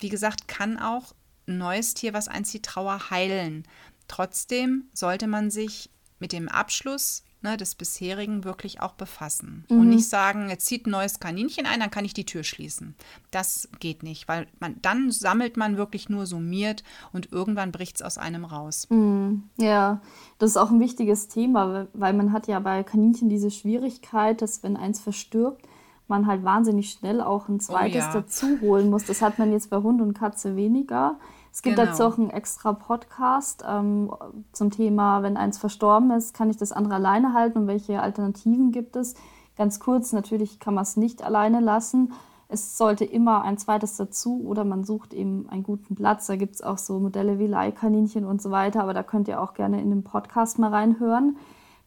wie gesagt, kann auch ein neues Tier, was einst die Trauer heilen. Trotzdem sollte man sich mit dem Abschluss ne, des bisherigen wirklich auch befassen mhm. und nicht sagen, jetzt zieht ein neues Kaninchen ein, dann kann ich die Tür schließen. Das geht nicht, weil man dann sammelt man wirklich nur summiert und irgendwann bricht es aus einem raus. Mhm. Ja, das ist auch ein wichtiges Thema, weil man hat ja bei Kaninchen diese Schwierigkeit, dass wenn eins verstirbt, man halt wahnsinnig schnell auch ein zweites oh ja. dazu holen muss. Das hat man jetzt bei Hund und Katze weniger. Es gibt genau. dazu auch einen extra Podcast ähm, zum Thema, wenn eins verstorben ist, kann ich das andere alleine halten und welche Alternativen gibt es? Ganz kurz, natürlich kann man es nicht alleine lassen. Es sollte immer ein zweites dazu oder man sucht eben einen guten Platz. Da gibt es auch so Modelle wie Leihkaninchen und so weiter, aber da könnt ihr auch gerne in den Podcast mal reinhören.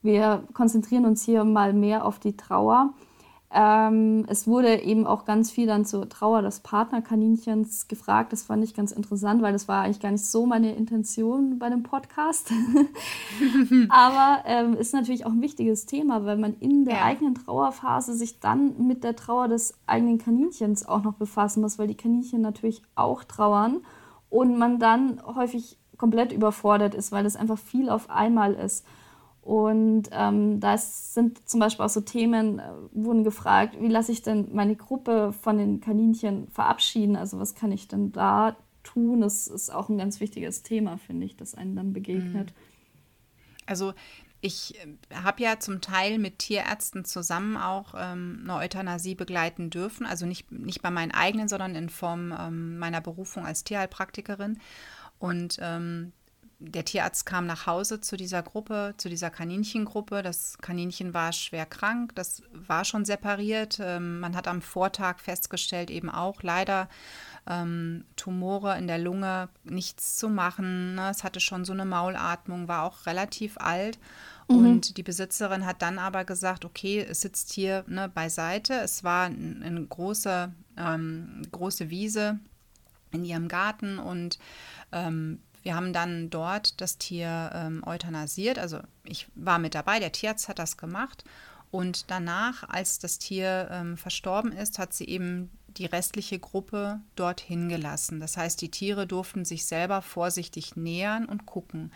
Wir konzentrieren uns hier mal mehr auf die Trauer. Ähm, es wurde eben auch ganz viel dann zur Trauer des Partnerkaninchens gefragt. Das fand ich ganz interessant, weil das war eigentlich gar nicht so meine Intention bei dem Podcast. Aber ähm, ist natürlich auch ein wichtiges Thema, weil man in der ja. eigenen Trauerphase sich dann mit der Trauer des eigenen Kaninchens auch noch befassen muss, weil die Kaninchen natürlich auch trauern und man dann häufig komplett überfordert ist, weil es einfach viel auf einmal ist. Und ähm, da sind zum Beispiel auch so Themen, äh, wurden gefragt, wie lasse ich denn meine Gruppe von den Kaninchen verabschieden? Also was kann ich denn da tun? Das ist auch ein ganz wichtiges Thema, finde ich, das einem dann begegnet. Mhm. Also ich äh, habe ja zum Teil mit Tierärzten zusammen auch ähm, eine Euthanasie begleiten dürfen. Also nicht, nicht bei meinen eigenen, sondern in Form ähm, meiner Berufung als Tierheilpraktikerin. Und ähm, der Tierarzt kam nach Hause zu dieser Gruppe, zu dieser Kaninchengruppe. Das Kaninchen war schwer krank, das war schon separiert. Ähm, man hat am Vortag festgestellt, eben auch leider ähm, Tumore in der Lunge, nichts zu machen. Ne? Es hatte schon so eine Maulatmung, war auch relativ alt. Mhm. Und die Besitzerin hat dann aber gesagt, okay, es sitzt hier ne, beiseite. Es war eine große, ähm, große Wiese in ihrem Garten und ähm, wir haben dann dort das Tier ähm, euthanasiert. Also ich war mit dabei, der Tierarzt hat das gemacht. Und danach, als das Tier ähm, verstorben ist, hat sie eben die restliche Gruppe dorthin gelassen. Das heißt, die Tiere durften sich selber vorsichtig nähern und gucken.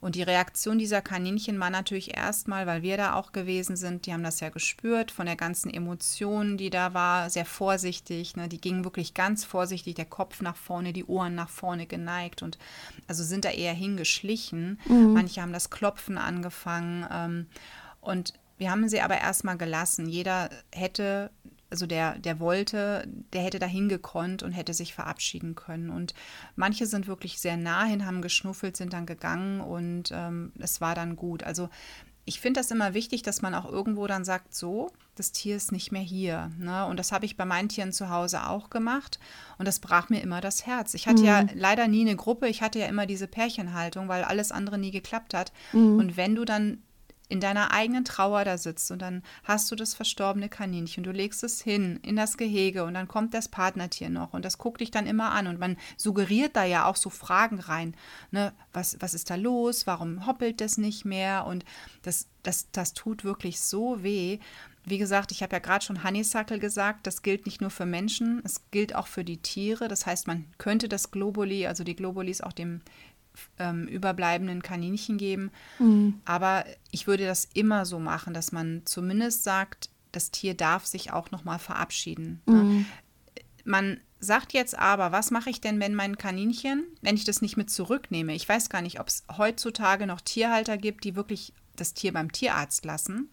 Und die Reaktion dieser Kaninchen war natürlich erstmal, weil wir da auch gewesen sind, die haben das ja gespürt, von der ganzen Emotion, die da war, sehr vorsichtig. Ne? Die gingen wirklich ganz vorsichtig, der Kopf nach vorne, die Ohren nach vorne geneigt und also sind da eher hingeschlichen. Mhm. Manche haben das Klopfen angefangen. Ähm, und wir haben sie aber erstmal gelassen. Jeder hätte also der, der wollte, der hätte dahin gekonnt und hätte sich verabschieden können. Und manche sind wirklich sehr nah hin, haben geschnuffelt, sind dann gegangen und ähm, es war dann gut. Also ich finde das immer wichtig, dass man auch irgendwo dann sagt, so, das Tier ist nicht mehr hier. Ne? Und das habe ich bei meinen Tieren zu Hause auch gemacht. Und das brach mir immer das Herz. Ich hatte mhm. ja leider nie eine Gruppe, ich hatte ja immer diese Pärchenhaltung, weil alles andere nie geklappt hat. Mhm. Und wenn du dann in deiner eigenen Trauer da sitzt und dann hast du das verstorbene Kaninchen, du legst es hin in das Gehege und dann kommt das Partnertier noch und das guckt dich dann immer an und man suggeriert da ja auch so Fragen rein. Ne? Was, was ist da los? Warum hoppelt das nicht mehr? Und das, das, das tut wirklich so weh. Wie gesagt, ich habe ja gerade schon Honeysuckle gesagt, das gilt nicht nur für Menschen, es gilt auch für die Tiere. Das heißt, man könnte das Globuli, also die Globulis auch dem ähm, überbleibenden Kaninchen geben. Mhm. Aber ich würde das immer so machen, dass man zumindest sagt, das Tier darf sich auch noch mal verabschieden. Ne? Mhm. Man sagt jetzt aber, was mache ich denn, wenn mein Kaninchen, wenn ich das nicht mit zurücknehme? Ich weiß gar nicht, ob es heutzutage noch Tierhalter gibt, die wirklich das Tier beim Tierarzt lassen.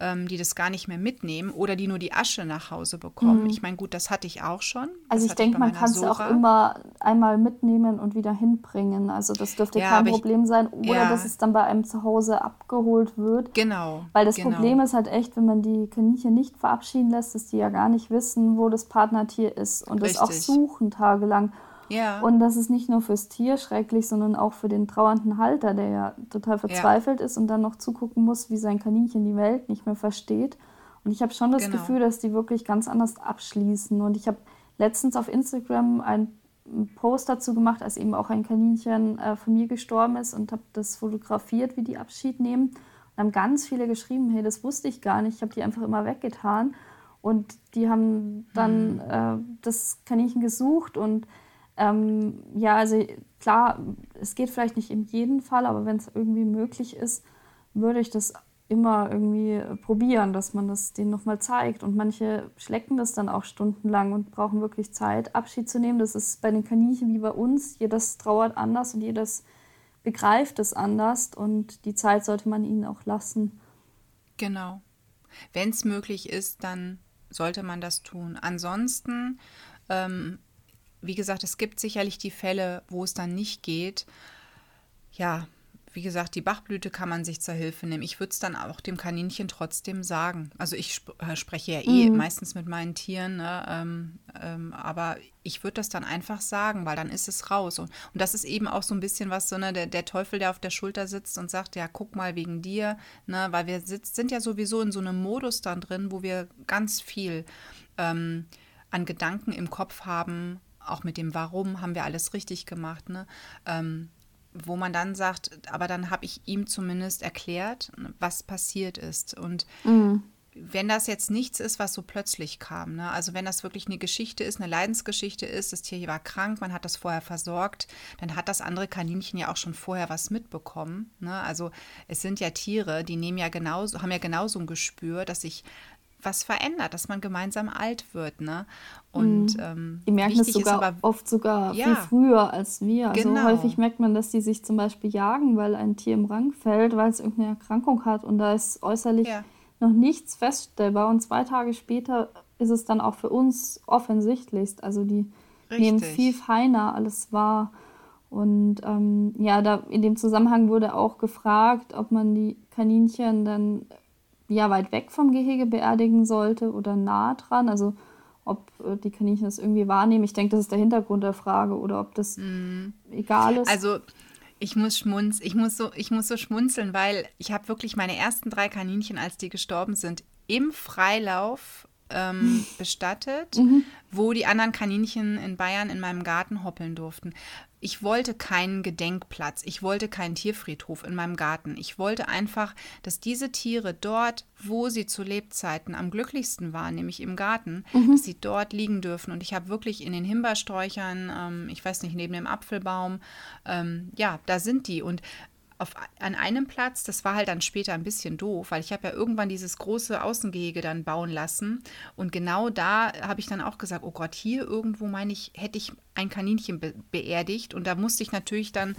Ähm, die das gar nicht mehr mitnehmen oder die nur die Asche nach Hause bekommen. Mhm. Ich meine, gut, das hatte ich auch schon. Also das ich denke, man kann es auch immer einmal mitnehmen und wieder hinbringen. Also das dürfte ja, kein Problem ich, sein. Oder ja. dass es dann bei einem zu Hause abgeholt wird. Genau. Weil das genau. Problem ist halt echt, wenn man die Kaninchen nicht verabschieden lässt, dass die ja gar nicht wissen, wo das Partnertier ist und Richtig. das auch suchen tagelang. Ja. Und das ist nicht nur fürs Tier schrecklich, sondern auch für den trauernden Halter, der ja total verzweifelt ja. ist und dann noch zugucken muss, wie sein Kaninchen die Welt nicht mehr versteht. Und ich habe schon das genau. Gefühl, dass die wirklich ganz anders abschließen. Und ich habe letztens auf Instagram einen Post dazu gemacht, als eben auch ein Kaninchen äh, von mir gestorben ist und habe das fotografiert, wie die Abschied nehmen. Und haben ganz viele geschrieben, hey, das wusste ich gar nicht, ich habe die einfach immer weggetan. Und die haben dann mhm. äh, das Kaninchen gesucht und ähm, ja, also klar, es geht vielleicht nicht in jedem Fall, aber wenn es irgendwie möglich ist, würde ich das immer irgendwie probieren, dass man das denen nochmal zeigt. Und manche schlecken das dann auch stundenlang und brauchen wirklich Zeit, Abschied zu nehmen. Das ist bei den Kaninchen wie bei uns. Jedes trauert anders und jedes begreift es anders. Und die Zeit sollte man ihnen auch lassen. Genau. Wenn es möglich ist, dann sollte man das tun. Ansonsten ähm, wie gesagt, es gibt sicherlich die Fälle, wo es dann nicht geht. Ja, wie gesagt, die Bachblüte kann man sich zur Hilfe nehmen. Ich würde es dann auch dem Kaninchen trotzdem sagen. Also ich sp äh, spreche ja eh mhm. meistens mit meinen Tieren, ne? ähm, ähm, aber ich würde das dann einfach sagen, weil dann ist es raus. Und, und das ist eben auch so ein bisschen was, so ne, der, der Teufel, der auf der Schulter sitzt und sagt, ja, guck mal wegen dir, ne? weil wir sitz, sind ja sowieso in so einem Modus dann drin, wo wir ganz viel ähm, an Gedanken im Kopf haben, auch mit dem Warum haben wir alles richtig gemacht, ne? Ähm, wo man dann sagt, aber dann habe ich ihm zumindest erklärt, was passiert ist. Und mhm. wenn das jetzt nichts ist, was so plötzlich kam, ne? also wenn das wirklich eine Geschichte ist, eine Leidensgeschichte ist, das Tier war krank, man hat das vorher versorgt, dann hat das andere Kaninchen ja auch schon vorher was mitbekommen. Ne? Also es sind ja Tiere, die nehmen ja genauso, haben ja genauso ein Gespür, dass sich was verändert, dass man gemeinsam alt wird, ne? Und mhm. ähm, die merken es sogar aber, oft sogar ja, viel früher als wir. Also genau. häufig merkt man, dass die sich zum Beispiel jagen, weil ein Tier im Rang fällt, weil es irgendeine Erkrankung hat und da ist äußerlich ja. noch nichts feststellbar. Und zwei Tage später ist es dann auch für uns offensichtlichst. Also die Richtig. nehmen viel feiner alles wahr. Und ähm, ja, da in dem Zusammenhang wurde auch gefragt, ob man die Kaninchen dann ja weit weg vom Gehege beerdigen sollte oder nah dran. Also ob äh, die Kaninchen das irgendwie wahrnehmen. Ich denke, das ist der Hintergrund der Frage oder ob das mm. egal ist. Also ich muss schmunz, ich muss so, ich muss so schmunzeln, weil ich habe wirklich meine ersten drei Kaninchen, als die gestorben sind, im Freilauf ähm, bestattet, mhm. wo die anderen Kaninchen in Bayern in meinem Garten hoppeln durften. Ich wollte keinen Gedenkplatz, ich wollte keinen Tierfriedhof in meinem Garten. Ich wollte einfach, dass diese Tiere dort, wo sie zu Lebzeiten am glücklichsten waren, nämlich im Garten, mhm. dass sie dort liegen dürfen. Und ich habe wirklich in den Himbeersträuchern, ähm, ich weiß nicht, neben dem Apfelbaum, ähm, ja, da sind die. Und auf, an einem Platz, das war halt dann später ein bisschen doof, weil ich habe ja irgendwann dieses große Außengehege dann bauen lassen. Und genau da habe ich dann auch gesagt, oh Gott, hier irgendwo meine ich, hätte ich ein Kaninchen be beerdigt. Und da musste ich natürlich dann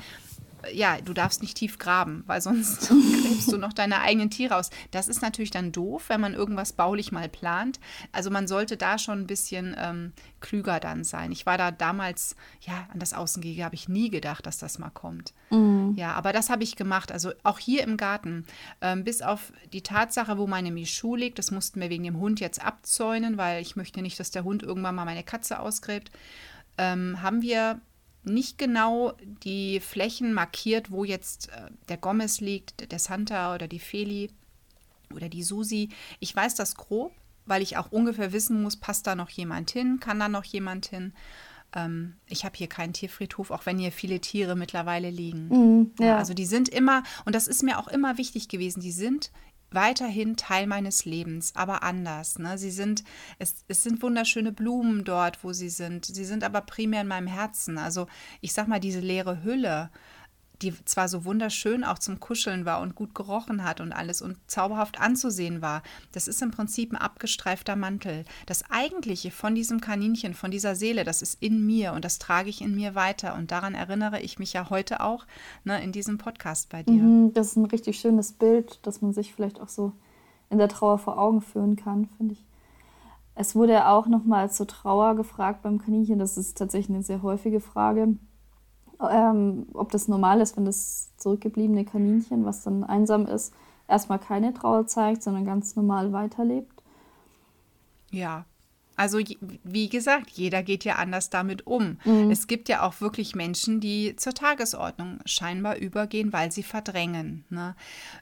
ja, du darfst nicht tief graben, weil sonst gräbst du noch deine eigenen Tiere aus. Das ist natürlich dann doof, wenn man irgendwas baulich mal plant. Also man sollte da schon ein bisschen ähm, klüger dann sein. Ich war da damals, ja, an das Außengehege habe ich nie gedacht, dass das mal kommt. Mhm. Ja, aber das habe ich gemacht. Also auch hier im Garten, ähm, bis auf die Tatsache, wo meine Michu liegt, das mussten wir wegen dem Hund jetzt abzäunen, weil ich möchte nicht, dass der Hund irgendwann mal meine Katze ausgräbt, ähm, haben wir nicht genau die Flächen markiert, wo jetzt äh, der Gomez liegt, der Santa oder die Feli oder die Susi. Ich weiß das grob, weil ich auch ungefähr wissen muss, passt da noch jemand hin, kann da noch jemand hin. Ähm, ich habe hier keinen Tierfriedhof, auch wenn hier viele Tiere mittlerweile liegen. Mm, ja. Also die sind immer, und das ist mir auch immer wichtig gewesen, die sind weiterhin Teil meines Lebens, aber anders. Ne? Sie sind, es, es sind wunderschöne Blumen dort, wo sie sind. Sie sind aber primär in meinem Herzen. Also ich sag mal, diese leere Hülle, die zwar so wunderschön auch zum Kuscheln war und gut gerochen hat und alles und zauberhaft anzusehen war, das ist im Prinzip ein abgestreifter Mantel. Das Eigentliche von diesem Kaninchen, von dieser Seele, das ist in mir und das trage ich in mir weiter. Und daran erinnere ich mich ja heute auch ne, in diesem Podcast bei dir. Mhm, das ist ein richtig schönes Bild, dass man sich vielleicht auch so in der Trauer vor Augen führen kann, finde ich. Es wurde ja auch nochmal zur Trauer gefragt beim Kaninchen. Das ist tatsächlich eine sehr häufige Frage. Ähm, ob das normal ist, wenn das zurückgebliebene Kaninchen, was dann einsam ist, erstmal keine Trauer zeigt, sondern ganz normal weiterlebt. Ja, also wie gesagt, jeder geht ja anders damit um. Mhm. Es gibt ja auch wirklich Menschen, die zur Tagesordnung scheinbar übergehen, weil sie verdrängen. Ne?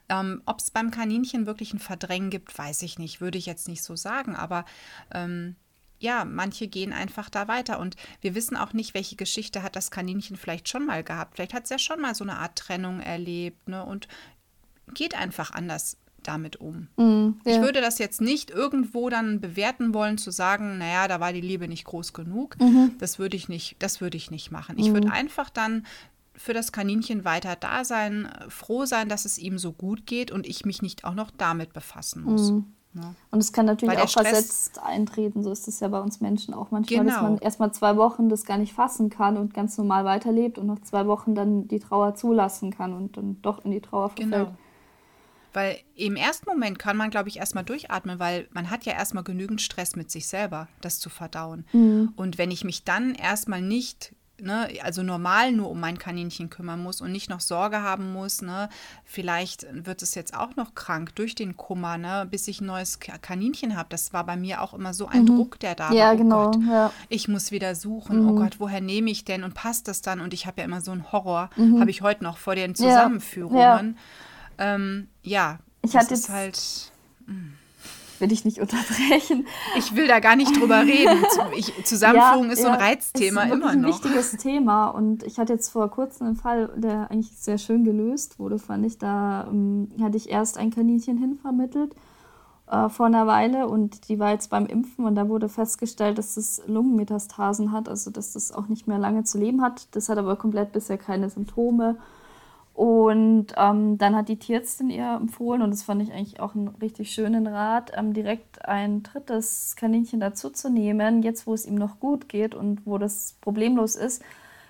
Ähm, Ob es beim Kaninchen wirklich ein Verdrängen gibt, weiß ich nicht, würde ich jetzt nicht so sagen. Aber ähm, ja, manche gehen einfach da weiter. Und wir wissen auch nicht, welche Geschichte hat das Kaninchen vielleicht schon mal gehabt. Vielleicht hat es ja schon mal so eine Art Trennung erlebt ne? und geht einfach anders damit um. Mm, ja. Ich würde das jetzt nicht irgendwo dann bewerten wollen, zu sagen, naja, da war die Liebe nicht groß genug. Mhm. Das würde ich nicht, das würde ich nicht machen. Ich mhm. würde einfach dann für das Kaninchen weiter da sein, froh sein, dass es ihm so gut geht und ich mich nicht auch noch damit befassen muss. Mhm. Ja. Und es kann natürlich auch Stress versetzt eintreten, so ist es ja bei uns Menschen auch manchmal, genau. dass man erstmal zwei Wochen das gar nicht fassen kann und ganz normal weiterlebt und nach zwei Wochen dann die Trauer zulassen kann und dann doch in die Trauer verfällt. Genau. Weil im ersten Moment kann man, glaube ich, erstmal durchatmen, weil man hat ja erstmal genügend Stress mit sich selber, das zu verdauen. Mhm. Und wenn ich mich dann erstmal nicht Ne, also normal nur um mein Kaninchen kümmern muss und nicht noch Sorge haben muss, ne, vielleicht wird es jetzt auch noch krank durch den Kummer, ne, bis ich ein neues Kaninchen habe. Das war bei mir auch immer so ein mhm. Druck, der da ja, war. Oh genau, Gott, ja. Ich muss wieder suchen. Oh mhm. Oh Gott, woher nehme ich denn und passt das dann? Und ich habe ja immer so einen Horror, mhm. habe ich heute noch vor den Zusammenführungen. Ja. Ähm, ja, ich hatte jetzt halt. Hm. Will ich nicht unterbrechen. Ich will da gar nicht drüber reden. Ich, Zusammenführung ja, ist so ein ja, Reizthema ist immer noch. ein wichtiges Thema. Und ich hatte jetzt vor kurzem einen Fall, der eigentlich sehr schön gelöst wurde, fand ich. Da ähm, hatte ich erst ein Kaninchen hinvermittelt äh, vor einer Weile und die war jetzt beim Impfen und da wurde festgestellt, dass es Lungenmetastasen hat, also dass das auch nicht mehr lange zu leben hat. Das hat aber komplett bisher keine Symptome und ähm, dann hat die Tierärztin ihr empfohlen, und das fand ich eigentlich auch einen richtig schönen Rat, ähm, direkt ein drittes Kaninchen dazuzunehmen, jetzt wo es ihm noch gut geht und wo das problemlos ist,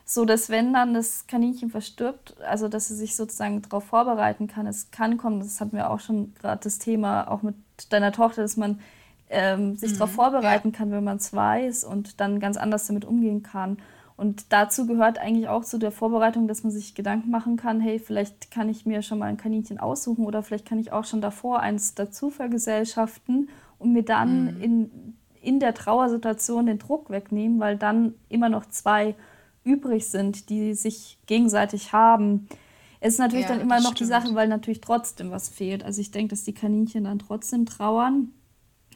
so dass wenn dann das Kaninchen verstirbt, also dass sie sich sozusagen darauf vorbereiten kann, es kann kommen, das hatten wir auch schon gerade das Thema, auch mit deiner Tochter, dass man ähm, sich mhm, darauf vorbereiten kann, wenn man es weiß und dann ganz anders damit umgehen kann. Und dazu gehört eigentlich auch zu der Vorbereitung, dass man sich Gedanken machen kann, hey, vielleicht kann ich mir schon mal ein Kaninchen aussuchen oder vielleicht kann ich auch schon davor eins dazu vergesellschaften und mir dann mhm. in, in der Trauersituation den Druck wegnehmen, weil dann immer noch zwei übrig sind, die sich gegenseitig haben. Es ist natürlich ja, dann immer noch stimmt. die Sache, weil natürlich trotzdem was fehlt. Also ich denke, dass die Kaninchen dann trotzdem trauern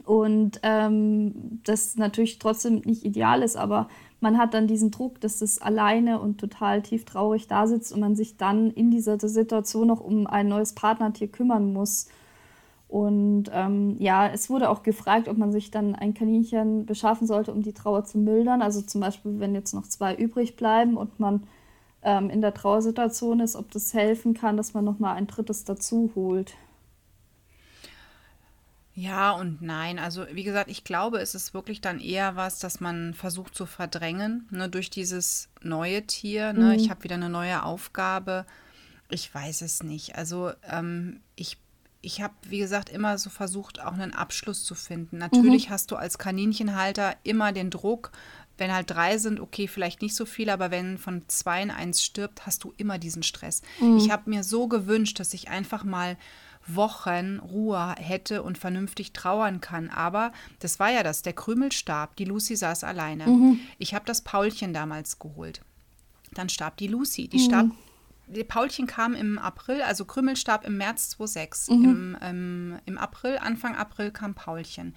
und ähm, das natürlich trotzdem nicht ideal ist, aber man hat dann diesen Druck, dass es alleine und total tief traurig da sitzt und man sich dann in dieser Situation noch um ein neues Partnertier kümmern muss. Und ähm, ja, es wurde auch gefragt, ob man sich dann ein Kaninchen beschaffen sollte, um die Trauer zu mildern. Also zum Beispiel, wenn jetzt noch zwei übrig bleiben und man ähm, in der Trauersituation ist, ob das helfen kann, dass man nochmal ein drittes dazu holt. Ja und nein. Also wie gesagt, ich glaube, es ist wirklich dann eher was, dass man versucht zu verdrängen ne, durch dieses neue Tier. Ne? Mhm. Ich habe wieder eine neue Aufgabe. Ich weiß es nicht. Also ähm, ich, ich habe, wie gesagt, immer so versucht, auch einen Abschluss zu finden. Natürlich mhm. hast du als Kaninchenhalter immer den Druck, wenn halt drei sind, okay, vielleicht nicht so viel, aber wenn von zwei in eins stirbt, hast du immer diesen Stress. Mhm. Ich habe mir so gewünscht, dass ich einfach mal Wochen Ruhe hätte und vernünftig trauern kann. Aber das war ja das, der Krümel starb, die Lucy saß alleine. Mhm. Ich habe das Paulchen damals geholt. Dann starb die Lucy, die mhm. starb Paulchen kam im April, also Krümmel starb im März 2006. Mhm. Im, ähm, Im April, Anfang April kam Paulchen.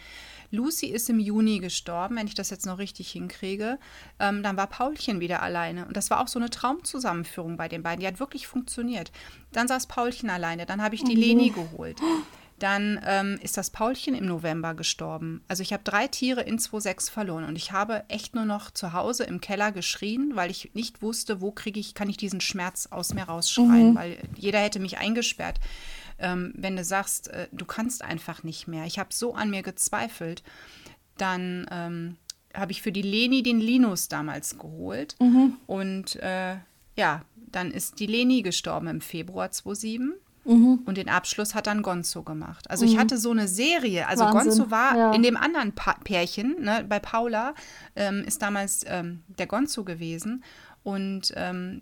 Lucy ist im Juni gestorben, wenn ich das jetzt noch richtig hinkriege. Ähm, dann war Paulchen wieder alleine. Und das war auch so eine Traumzusammenführung bei den beiden. Die hat wirklich funktioniert. Dann saß Paulchen alleine. Dann habe ich die mhm. Leni geholt. Dann ähm, ist das Paulchen im November gestorben. Also ich habe drei Tiere in 2.6 verloren und ich habe echt nur noch zu Hause im Keller geschrien, weil ich nicht wusste, wo kriege ich, kann ich diesen Schmerz aus mir rausschreien, mhm. weil jeder hätte mich eingesperrt. Ähm, wenn du sagst, äh, du kannst einfach nicht mehr. Ich habe so an mir gezweifelt. Dann ähm, habe ich für die Leni den Linus damals geholt und äh, ja, dann ist die Leni gestorben im Februar 2007 Mhm. Und den Abschluss hat dann Gonzo gemacht. Also mhm. ich hatte so eine Serie. Also Wahnsinn. Gonzo war ja. in dem anderen pa Pärchen, ne, bei Paula, ähm, ist damals ähm, der Gonzo gewesen. Und ähm,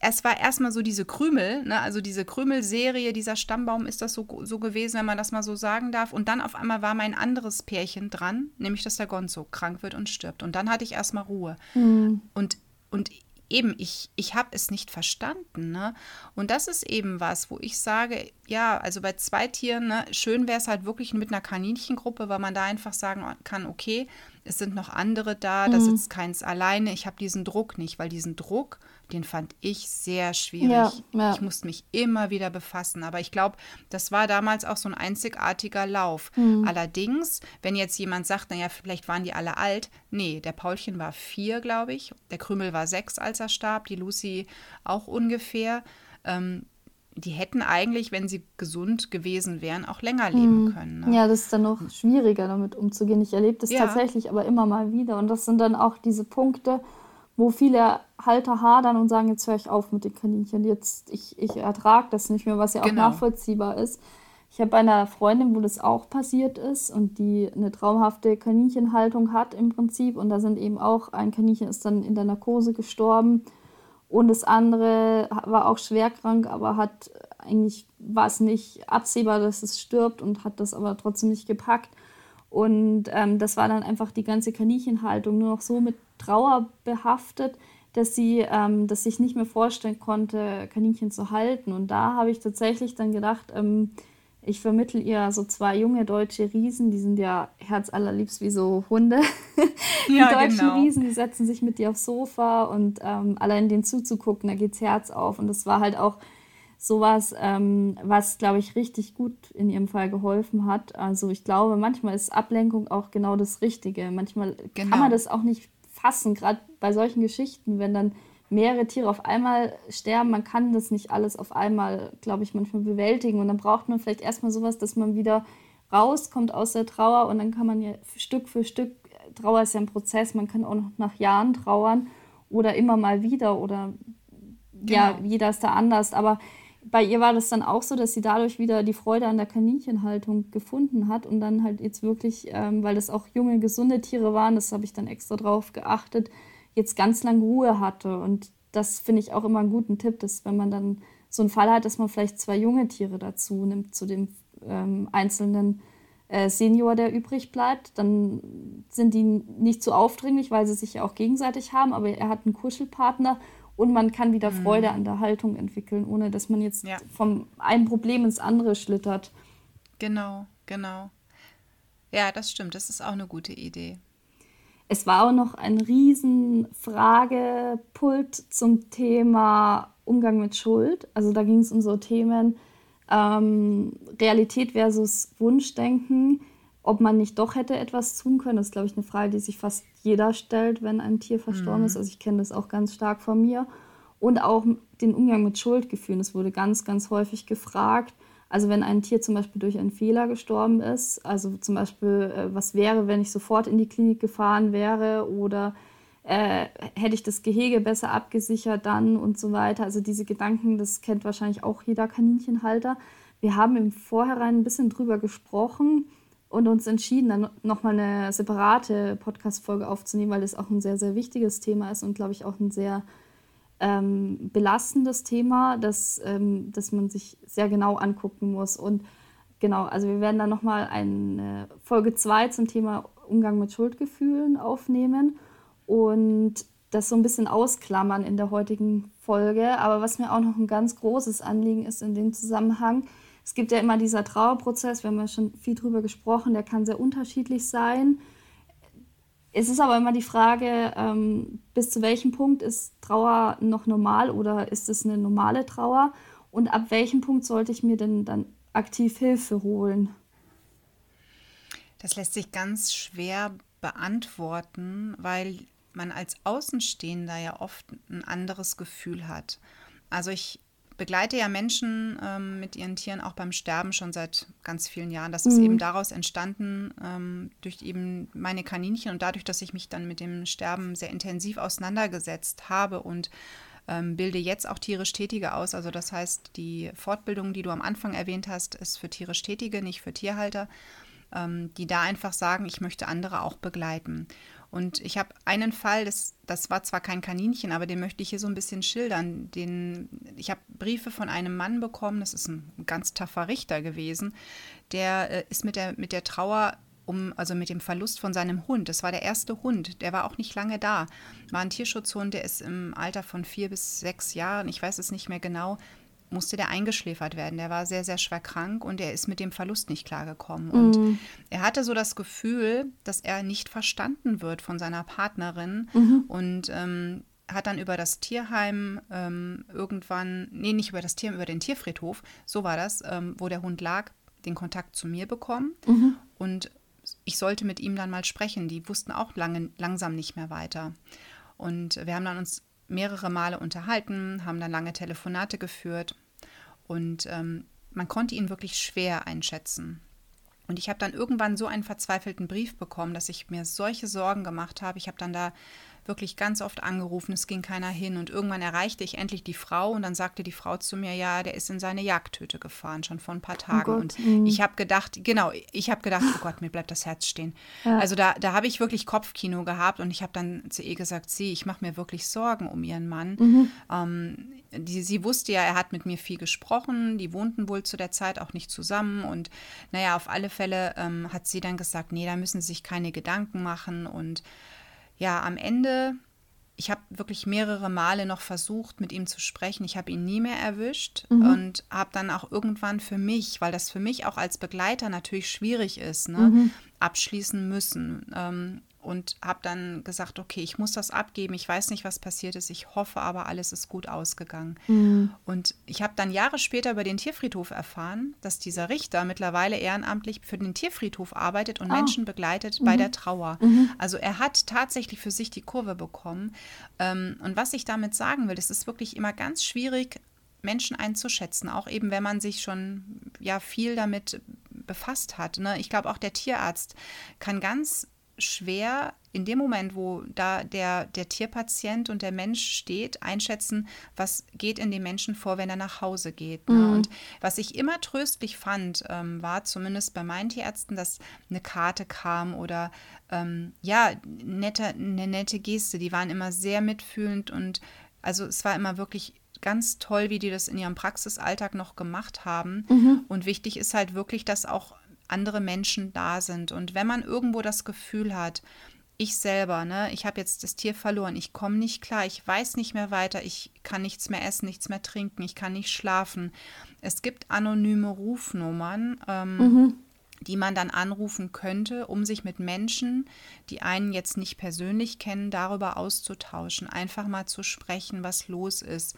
es war erstmal so diese Krümel, ne, also diese Krümelserie, dieser Stammbaum ist das so, so gewesen, wenn man das mal so sagen darf. Und dann auf einmal war mein anderes Pärchen dran, nämlich dass der Gonzo krank wird und stirbt. Und dann hatte ich erstmal Ruhe. Mhm. Und, und eben, ich, ich habe es nicht verstanden. Ne? Und das ist eben was, wo ich sage, ja, also bei zwei Tieren, ne, schön wäre es halt wirklich mit einer Kaninchengruppe, weil man da einfach sagen kann, okay, es sind noch andere da, da mhm. sitzt keins alleine, ich habe diesen Druck nicht, weil diesen Druck, den fand ich sehr schwierig. Ja, ja. Ich musste mich immer wieder befassen. Aber ich glaube, das war damals auch so ein einzigartiger Lauf. Mhm. Allerdings, wenn jetzt jemand sagt, naja, vielleicht waren die alle alt, nee, der Paulchen war vier, glaube ich. Der Krümel war sechs, als er starb, die Lucy auch ungefähr. Ähm, die hätten eigentlich, wenn sie gesund gewesen wären, auch länger leben mhm. können. Ne? Ja, das ist dann noch schwieriger, damit umzugehen. Ich erlebe das ja. tatsächlich aber immer mal wieder. Und das sind dann auch diese Punkte, wo viele Halter hadern und sagen, jetzt höre ich auf mit den Kaninchen, jetzt ich, ich ertrage das nicht mehr, was ja auch genau. nachvollziehbar ist. Ich habe bei einer Freundin, wo das auch passiert ist und die eine traumhafte Kaninchenhaltung hat im Prinzip und da sind eben auch, ein Kaninchen ist dann in der Narkose gestorben und das andere war auch schwerkrank, aber hat eigentlich war es nicht absehbar, dass es stirbt und hat das aber trotzdem nicht gepackt. Und ähm, das war dann einfach die ganze Kaninchenhaltung nur noch so mit Trauer behaftet, dass sie ähm, das sich nicht mehr vorstellen konnte, Kaninchen zu halten. Und da habe ich tatsächlich dann gedacht, ähm, ich vermittle ihr so zwei junge deutsche Riesen, die sind ja herzallerliebst wie so Hunde. die ja, deutschen genau. Riesen, die setzen sich mit dir aufs Sofa und ähm, allein denen zuzugucken, da geht's Herz auf. Und das war halt auch sowas, ähm, was, glaube ich, richtig gut in ihrem Fall geholfen hat. Also ich glaube, manchmal ist Ablenkung auch genau das Richtige. Manchmal genau. kann man das auch nicht fassen, gerade bei solchen Geschichten, wenn dann mehrere Tiere auf einmal sterben. Man kann das nicht alles auf einmal, glaube ich, manchmal bewältigen. Und dann braucht man vielleicht erstmal sowas, dass man wieder rauskommt aus der Trauer und dann kann man ja Stück für Stück, Trauer ist ja ein Prozess, man kann auch noch nach Jahren trauern oder immer mal wieder oder genau. ja, jeder ist da anders. Aber bei ihr war das dann auch so, dass sie dadurch wieder die Freude an der Kaninchenhaltung gefunden hat und dann halt jetzt wirklich, ähm, weil das auch junge, gesunde Tiere waren, das habe ich dann extra drauf geachtet, jetzt ganz lang Ruhe hatte. Und das finde ich auch immer einen guten Tipp, dass wenn man dann so einen Fall hat, dass man vielleicht zwei junge Tiere dazu nimmt zu dem ähm, einzelnen äh, Senior, der übrig bleibt, dann sind die nicht so aufdringlich, weil sie sich ja auch gegenseitig haben, aber er hat einen Kuschelpartner und man kann wieder mhm. Freude an der Haltung entwickeln, ohne dass man jetzt ja. vom einen Problem ins andere schlittert. Genau, genau. Ja, das stimmt. Das ist auch eine gute Idee. Es war auch noch ein riesen Fragepult zum Thema Umgang mit Schuld. Also da ging es um so Themen ähm, Realität versus Wunschdenken ob man nicht doch hätte etwas tun können, das ist, glaube ich, eine Frage, die sich fast jeder stellt, wenn ein Tier verstorben mhm. ist. Also ich kenne das auch ganz stark von mir. Und auch den Umgang mit Schuldgefühlen. Das wurde ganz, ganz häufig gefragt. Also wenn ein Tier zum Beispiel durch einen Fehler gestorben ist, also zum Beispiel, äh, was wäre, wenn ich sofort in die Klinik gefahren wäre oder äh, hätte ich das Gehege besser abgesichert dann und so weiter. Also diese Gedanken, das kennt wahrscheinlich auch jeder Kaninchenhalter. Wir haben im Vorhinein ein bisschen drüber gesprochen und uns entschieden, dann nochmal eine separate Podcast-Folge aufzunehmen, weil das auch ein sehr, sehr wichtiges Thema ist und, glaube ich, auch ein sehr ähm, belastendes Thema, das, ähm, das man sich sehr genau angucken muss. Und genau, also wir werden dann nochmal eine Folge 2 zum Thema Umgang mit Schuldgefühlen aufnehmen und das so ein bisschen ausklammern in der heutigen Folge. Aber was mir auch noch ein ganz großes Anliegen ist in dem Zusammenhang, es gibt ja immer dieser Trauerprozess, wir haben ja schon viel drüber gesprochen, der kann sehr unterschiedlich sein. Es ist aber immer die Frage, ähm, bis zu welchem Punkt ist Trauer noch normal oder ist es eine normale Trauer? Und ab welchem Punkt sollte ich mir denn dann aktiv Hilfe holen? Das lässt sich ganz schwer beantworten, weil man als Außenstehender ja oft ein anderes Gefühl hat. Also ich begleite ja Menschen ähm, mit ihren Tieren auch beim Sterben schon seit ganz vielen Jahren. Das ist mhm. eben daraus entstanden, ähm, durch eben meine Kaninchen und dadurch, dass ich mich dann mit dem Sterben sehr intensiv auseinandergesetzt habe und ähm, bilde jetzt auch tierisch Tätige aus. Also das heißt, die Fortbildung, die du am Anfang erwähnt hast, ist für tierisch Tätige, nicht für Tierhalter, ähm, die da einfach sagen, ich möchte andere auch begleiten. Und ich habe einen Fall, das, das war zwar kein Kaninchen, aber den möchte ich hier so ein bisschen schildern. Den, ich habe Briefe von einem Mann bekommen, das ist ein ganz taffer Richter gewesen, der äh, ist mit der, mit der Trauer um, also mit dem Verlust von seinem Hund. Das war der erste Hund, der war auch nicht lange da. War ein Tierschutzhund, der ist im Alter von vier bis sechs Jahren, ich weiß es nicht mehr genau, musste der eingeschläfert werden. Der war sehr, sehr schwer krank und er ist mit dem Verlust nicht klargekommen. Und mhm. er hatte so das Gefühl, dass er nicht verstanden wird von seiner Partnerin mhm. und ähm, hat dann über das Tierheim ähm, irgendwann, nee, nicht über das Tier, über den Tierfriedhof, so war das, ähm, wo der Hund lag, den Kontakt zu mir bekommen. Mhm. Und ich sollte mit ihm dann mal sprechen. Die wussten auch lange, langsam nicht mehr weiter. Und wir haben dann uns mehrere Male unterhalten, haben dann lange Telefonate geführt und ähm, man konnte ihn wirklich schwer einschätzen. Und ich habe dann irgendwann so einen verzweifelten Brief bekommen, dass ich mir solche Sorgen gemacht habe. Ich habe dann da wirklich ganz oft angerufen, es ging keiner hin. Und irgendwann erreichte ich endlich die Frau und dann sagte die Frau zu mir, ja, der ist in seine Jagdtöte gefahren, schon vor ein paar oh Tagen. Oh und mhm. ich habe gedacht, genau, ich habe gedacht, oh Gott, mir bleibt das Herz stehen. Ja. Also da, da habe ich wirklich Kopfkino gehabt und ich habe dann zu ihr gesagt, sie, ich mache mir wirklich Sorgen um ihren Mann. Mhm. Ähm, die, sie wusste ja, er hat mit mir viel gesprochen, die wohnten wohl zu der Zeit auch nicht zusammen und naja, auf alle Fälle ähm, hat sie dann gesagt, nee, da müssen sie sich keine Gedanken machen und ja, am Ende, ich habe wirklich mehrere Male noch versucht, mit ihm zu sprechen. Ich habe ihn nie mehr erwischt mhm. und habe dann auch irgendwann für mich, weil das für mich auch als Begleiter natürlich schwierig ist, ne, mhm. abschließen müssen. Ähm, und habe dann gesagt, okay, ich muss das abgeben. Ich weiß nicht, was passiert ist. Ich hoffe aber, alles ist gut ausgegangen. Mhm. Und ich habe dann Jahre später über den Tierfriedhof erfahren, dass dieser Richter mittlerweile ehrenamtlich für den Tierfriedhof arbeitet und oh. Menschen begleitet mhm. bei der Trauer. Mhm. Also er hat tatsächlich für sich die Kurve bekommen. Ähm, und was ich damit sagen will, es ist wirklich immer ganz schwierig, Menschen einzuschätzen, auch eben wenn man sich schon ja viel damit befasst hat. Ne? Ich glaube, auch der Tierarzt kann ganz schwer in dem Moment, wo da der, der Tierpatient und der Mensch steht, einschätzen, was geht in dem Menschen vor, wenn er nach Hause geht. Ne? Mhm. Und was ich immer tröstlich fand, ähm, war zumindest bei meinen Tierärzten, dass eine Karte kam oder ähm, ja, nette, eine nette Geste. Die waren immer sehr mitfühlend und also es war immer wirklich ganz toll, wie die das in ihrem Praxisalltag noch gemacht haben. Mhm. Und wichtig ist halt wirklich, dass auch andere Menschen da sind. Und wenn man irgendwo das Gefühl hat, ich selber, ne, ich habe jetzt das Tier verloren, ich komme nicht klar, ich weiß nicht mehr weiter, ich kann nichts mehr essen, nichts mehr trinken, ich kann nicht schlafen. Es gibt anonyme Rufnummern. Ähm, mhm die man dann anrufen könnte, um sich mit Menschen, die einen jetzt nicht persönlich kennen, darüber auszutauschen, einfach mal zu sprechen, was los ist.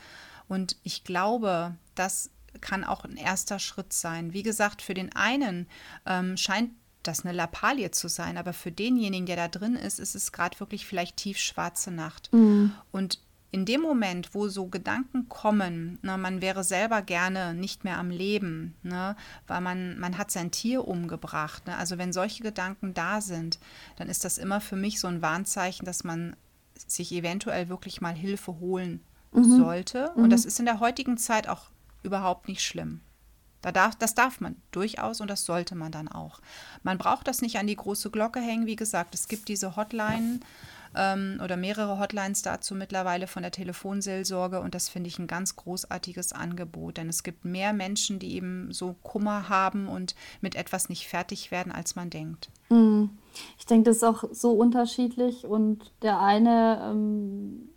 Und ich glaube, dass kann auch ein erster Schritt sein. Wie gesagt, für den einen ähm, scheint das eine Lappalie zu sein, aber für denjenigen, der da drin ist, ist es gerade wirklich vielleicht tiefschwarze Nacht. Mhm. Und in dem Moment, wo so Gedanken kommen, ne, man wäre selber gerne nicht mehr am Leben, ne, weil man, man hat sein Tier umgebracht. Ne, also wenn solche Gedanken da sind, dann ist das immer für mich so ein Warnzeichen, dass man sich eventuell wirklich mal Hilfe holen mhm. sollte. Und mhm. das ist in der heutigen Zeit auch überhaupt nicht schlimm. Da darf, das darf man durchaus und das sollte man dann auch. Man braucht das nicht an die große Glocke hängen. Wie gesagt, es gibt diese Hotline ähm, oder mehrere Hotlines dazu mittlerweile von der Telefonseelsorge und das finde ich ein ganz großartiges Angebot, denn es gibt mehr Menschen, die eben so Kummer haben und mit etwas nicht fertig werden, als man denkt. Hm. Ich denke, das ist auch so unterschiedlich und der eine ähm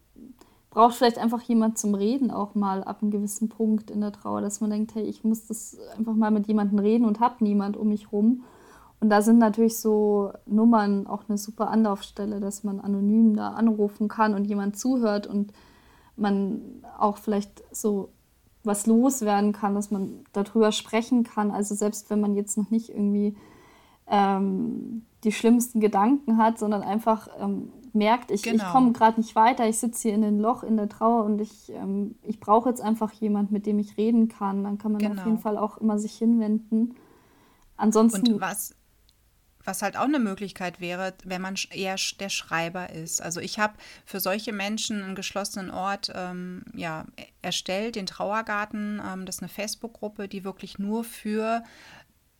braucht vielleicht einfach jemand zum Reden auch mal ab einem gewissen Punkt in der Trauer, dass man denkt, hey, ich muss das einfach mal mit jemandem reden und habe niemand um mich rum. Und da sind natürlich so Nummern auch eine super Anlaufstelle, dass man anonym da anrufen kann und jemand zuhört und man auch vielleicht so was loswerden kann, dass man darüber sprechen kann. Also selbst wenn man jetzt noch nicht irgendwie ähm, die schlimmsten Gedanken hat, sondern einfach ähm, merkt, ich, genau. ich komme gerade nicht weiter, ich sitze hier in einem Loch in der Trauer und ich, ähm, ich brauche jetzt einfach jemand, mit dem ich reden kann. Dann kann man genau. auf jeden Fall auch immer sich hinwenden. Ansonsten. Und was, was halt auch eine Möglichkeit wäre, wenn man eher der Schreiber ist. Also ich habe für solche Menschen einen geschlossenen Ort ähm, ja, erstellt, den Trauergarten. Ähm, das ist eine Facebook-Gruppe, die wirklich nur für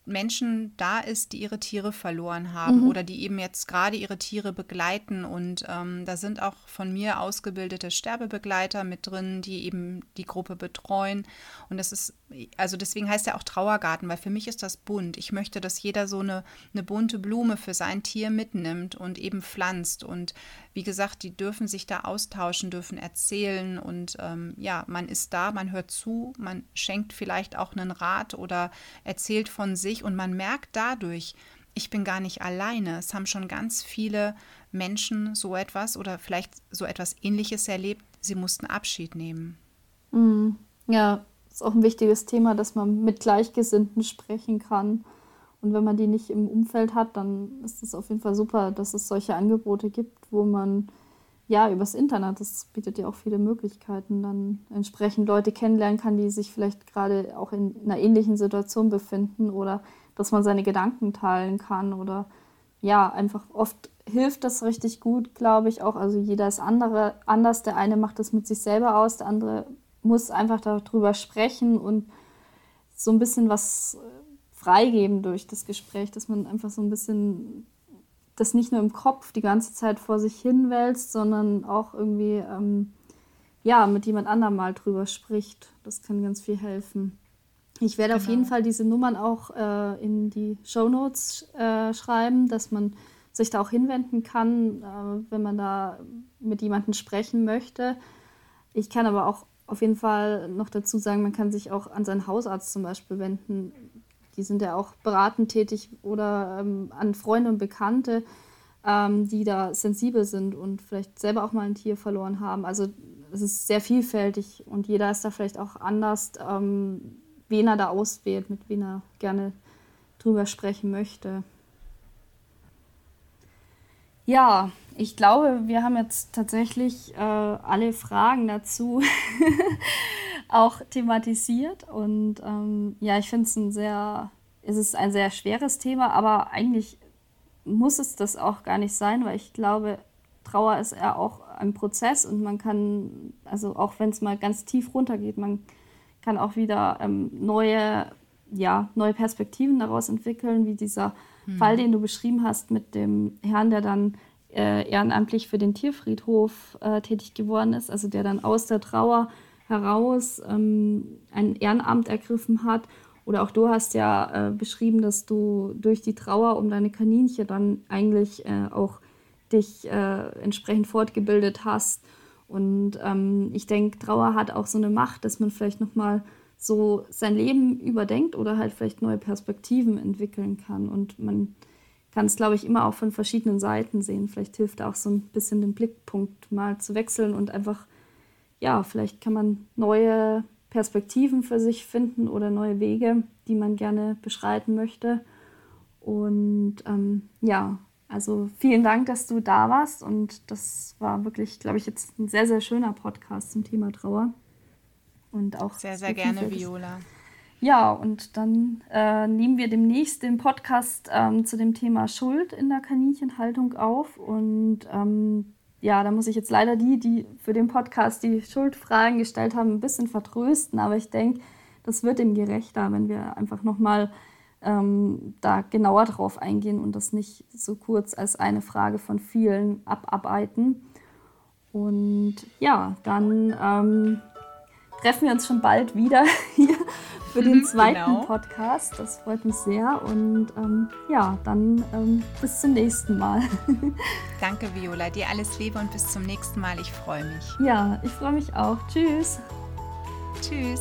Menschen da ist, die ihre Tiere verloren haben mhm. oder die eben jetzt gerade ihre Tiere begleiten. Und ähm, da sind auch von mir ausgebildete Sterbebegleiter mit drin, die eben die Gruppe betreuen. Und das ist, also deswegen heißt er auch Trauergarten, weil für mich ist das bunt. Ich möchte, dass jeder so eine, eine bunte Blume für sein Tier mitnimmt und eben pflanzt. Und wie gesagt, die dürfen sich da austauschen, dürfen erzählen. Und ähm, ja, man ist da, man hört zu, man schenkt vielleicht auch einen Rat oder erzählt von sich und man merkt dadurch, ich bin gar nicht alleine. Es haben schon ganz viele Menschen so etwas oder vielleicht so etwas Ähnliches erlebt. Sie mussten Abschied nehmen. Mhm. Ja, ist auch ein wichtiges Thema, dass man mit Gleichgesinnten sprechen kann. Und wenn man die nicht im Umfeld hat, dann ist es auf jeden Fall super, dass es solche Angebote gibt, wo man ja übers Internet, das bietet ja auch viele Möglichkeiten, dann entsprechend Leute kennenlernen kann, die sich vielleicht gerade auch in einer ähnlichen Situation befinden oder dass man seine Gedanken teilen kann oder ja, einfach oft hilft das richtig gut, glaube ich auch. Also jeder ist andere, anders. Der eine macht das mit sich selber aus, der andere muss einfach darüber sprechen und so ein bisschen was freigeben durch das Gespräch, dass man einfach so ein bisschen das nicht nur im Kopf die ganze Zeit vor sich hin wälzt, sondern auch irgendwie ähm, ja, mit jemand anderem mal drüber spricht. Das kann ganz viel helfen. Ich werde genau. auf jeden Fall diese Nummern auch äh, in die Show Notes äh, schreiben, dass man sich da auch hinwenden kann, äh, wenn man da mit jemandem sprechen möchte. Ich kann aber auch auf jeden Fall noch dazu sagen, man kann sich auch an seinen Hausarzt zum Beispiel wenden, die sind ja auch beratend tätig oder ähm, an Freunde und Bekannte, ähm, die da sensibel sind und vielleicht selber auch mal ein Tier verloren haben. Also es ist sehr vielfältig und jeder ist da vielleicht auch anders, ähm, wen er da auswählt, mit wem er gerne drüber sprechen möchte. Ja, ich glaube, wir haben jetzt tatsächlich äh, alle Fragen dazu auch thematisiert. Und ähm, ja, ich finde es ein sehr, es ist ein sehr schweres Thema, aber eigentlich muss es das auch gar nicht sein, weil ich glaube, Trauer ist ja auch ein Prozess und man kann, also auch wenn es mal ganz tief runtergeht, man kann auch wieder ähm, neue, ja, neue Perspektiven daraus entwickeln, wie dieser hm. Fall, den du beschrieben hast mit dem Herrn, der dann äh, ehrenamtlich für den Tierfriedhof äh, tätig geworden ist, also der dann aus der Trauer heraus ähm, ein Ehrenamt ergriffen hat. Oder auch du hast ja äh, beschrieben, dass du durch die Trauer um deine Kaninchen dann eigentlich äh, auch dich äh, entsprechend fortgebildet hast. Und ähm, ich denke, Trauer hat auch so eine Macht, dass man vielleicht nochmal so sein Leben überdenkt oder halt vielleicht neue Perspektiven entwickeln kann. Und man kann es, glaube ich, immer auch von verschiedenen Seiten sehen. Vielleicht hilft auch so ein bisschen den Blickpunkt mal zu wechseln und einfach ja, vielleicht kann man neue Perspektiven für sich finden oder neue Wege, die man gerne beschreiten möchte. Und ähm, ja, also vielen Dank, dass du da warst. Und das war wirklich, glaube ich, jetzt ein sehr, sehr schöner Podcast zum Thema Trauer. Und auch sehr, sehr gerne, Viola. Ja, und dann äh, nehmen wir demnächst den Podcast ähm, zu dem Thema Schuld in der Kaninchenhaltung auf. Und ähm, ja, da muss ich jetzt leider die, die für den Podcast die Schuldfragen gestellt haben, ein bisschen vertrösten. Aber ich denke, das wird ihm gerechter, wenn wir einfach nochmal ähm, da genauer drauf eingehen und das nicht so kurz als eine Frage von vielen abarbeiten. Und ja, dann ähm, treffen wir uns schon bald wieder hier für den mhm, zweiten genau. Podcast. Das freut mich sehr. Und ähm, ja, dann ähm, bis zum nächsten Mal. Danke, Viola. Dir alles Liebe und bis zum nächsten Mal. Ich freue mich. Ja, ich freue mich auch. Tschüss. Tschüss.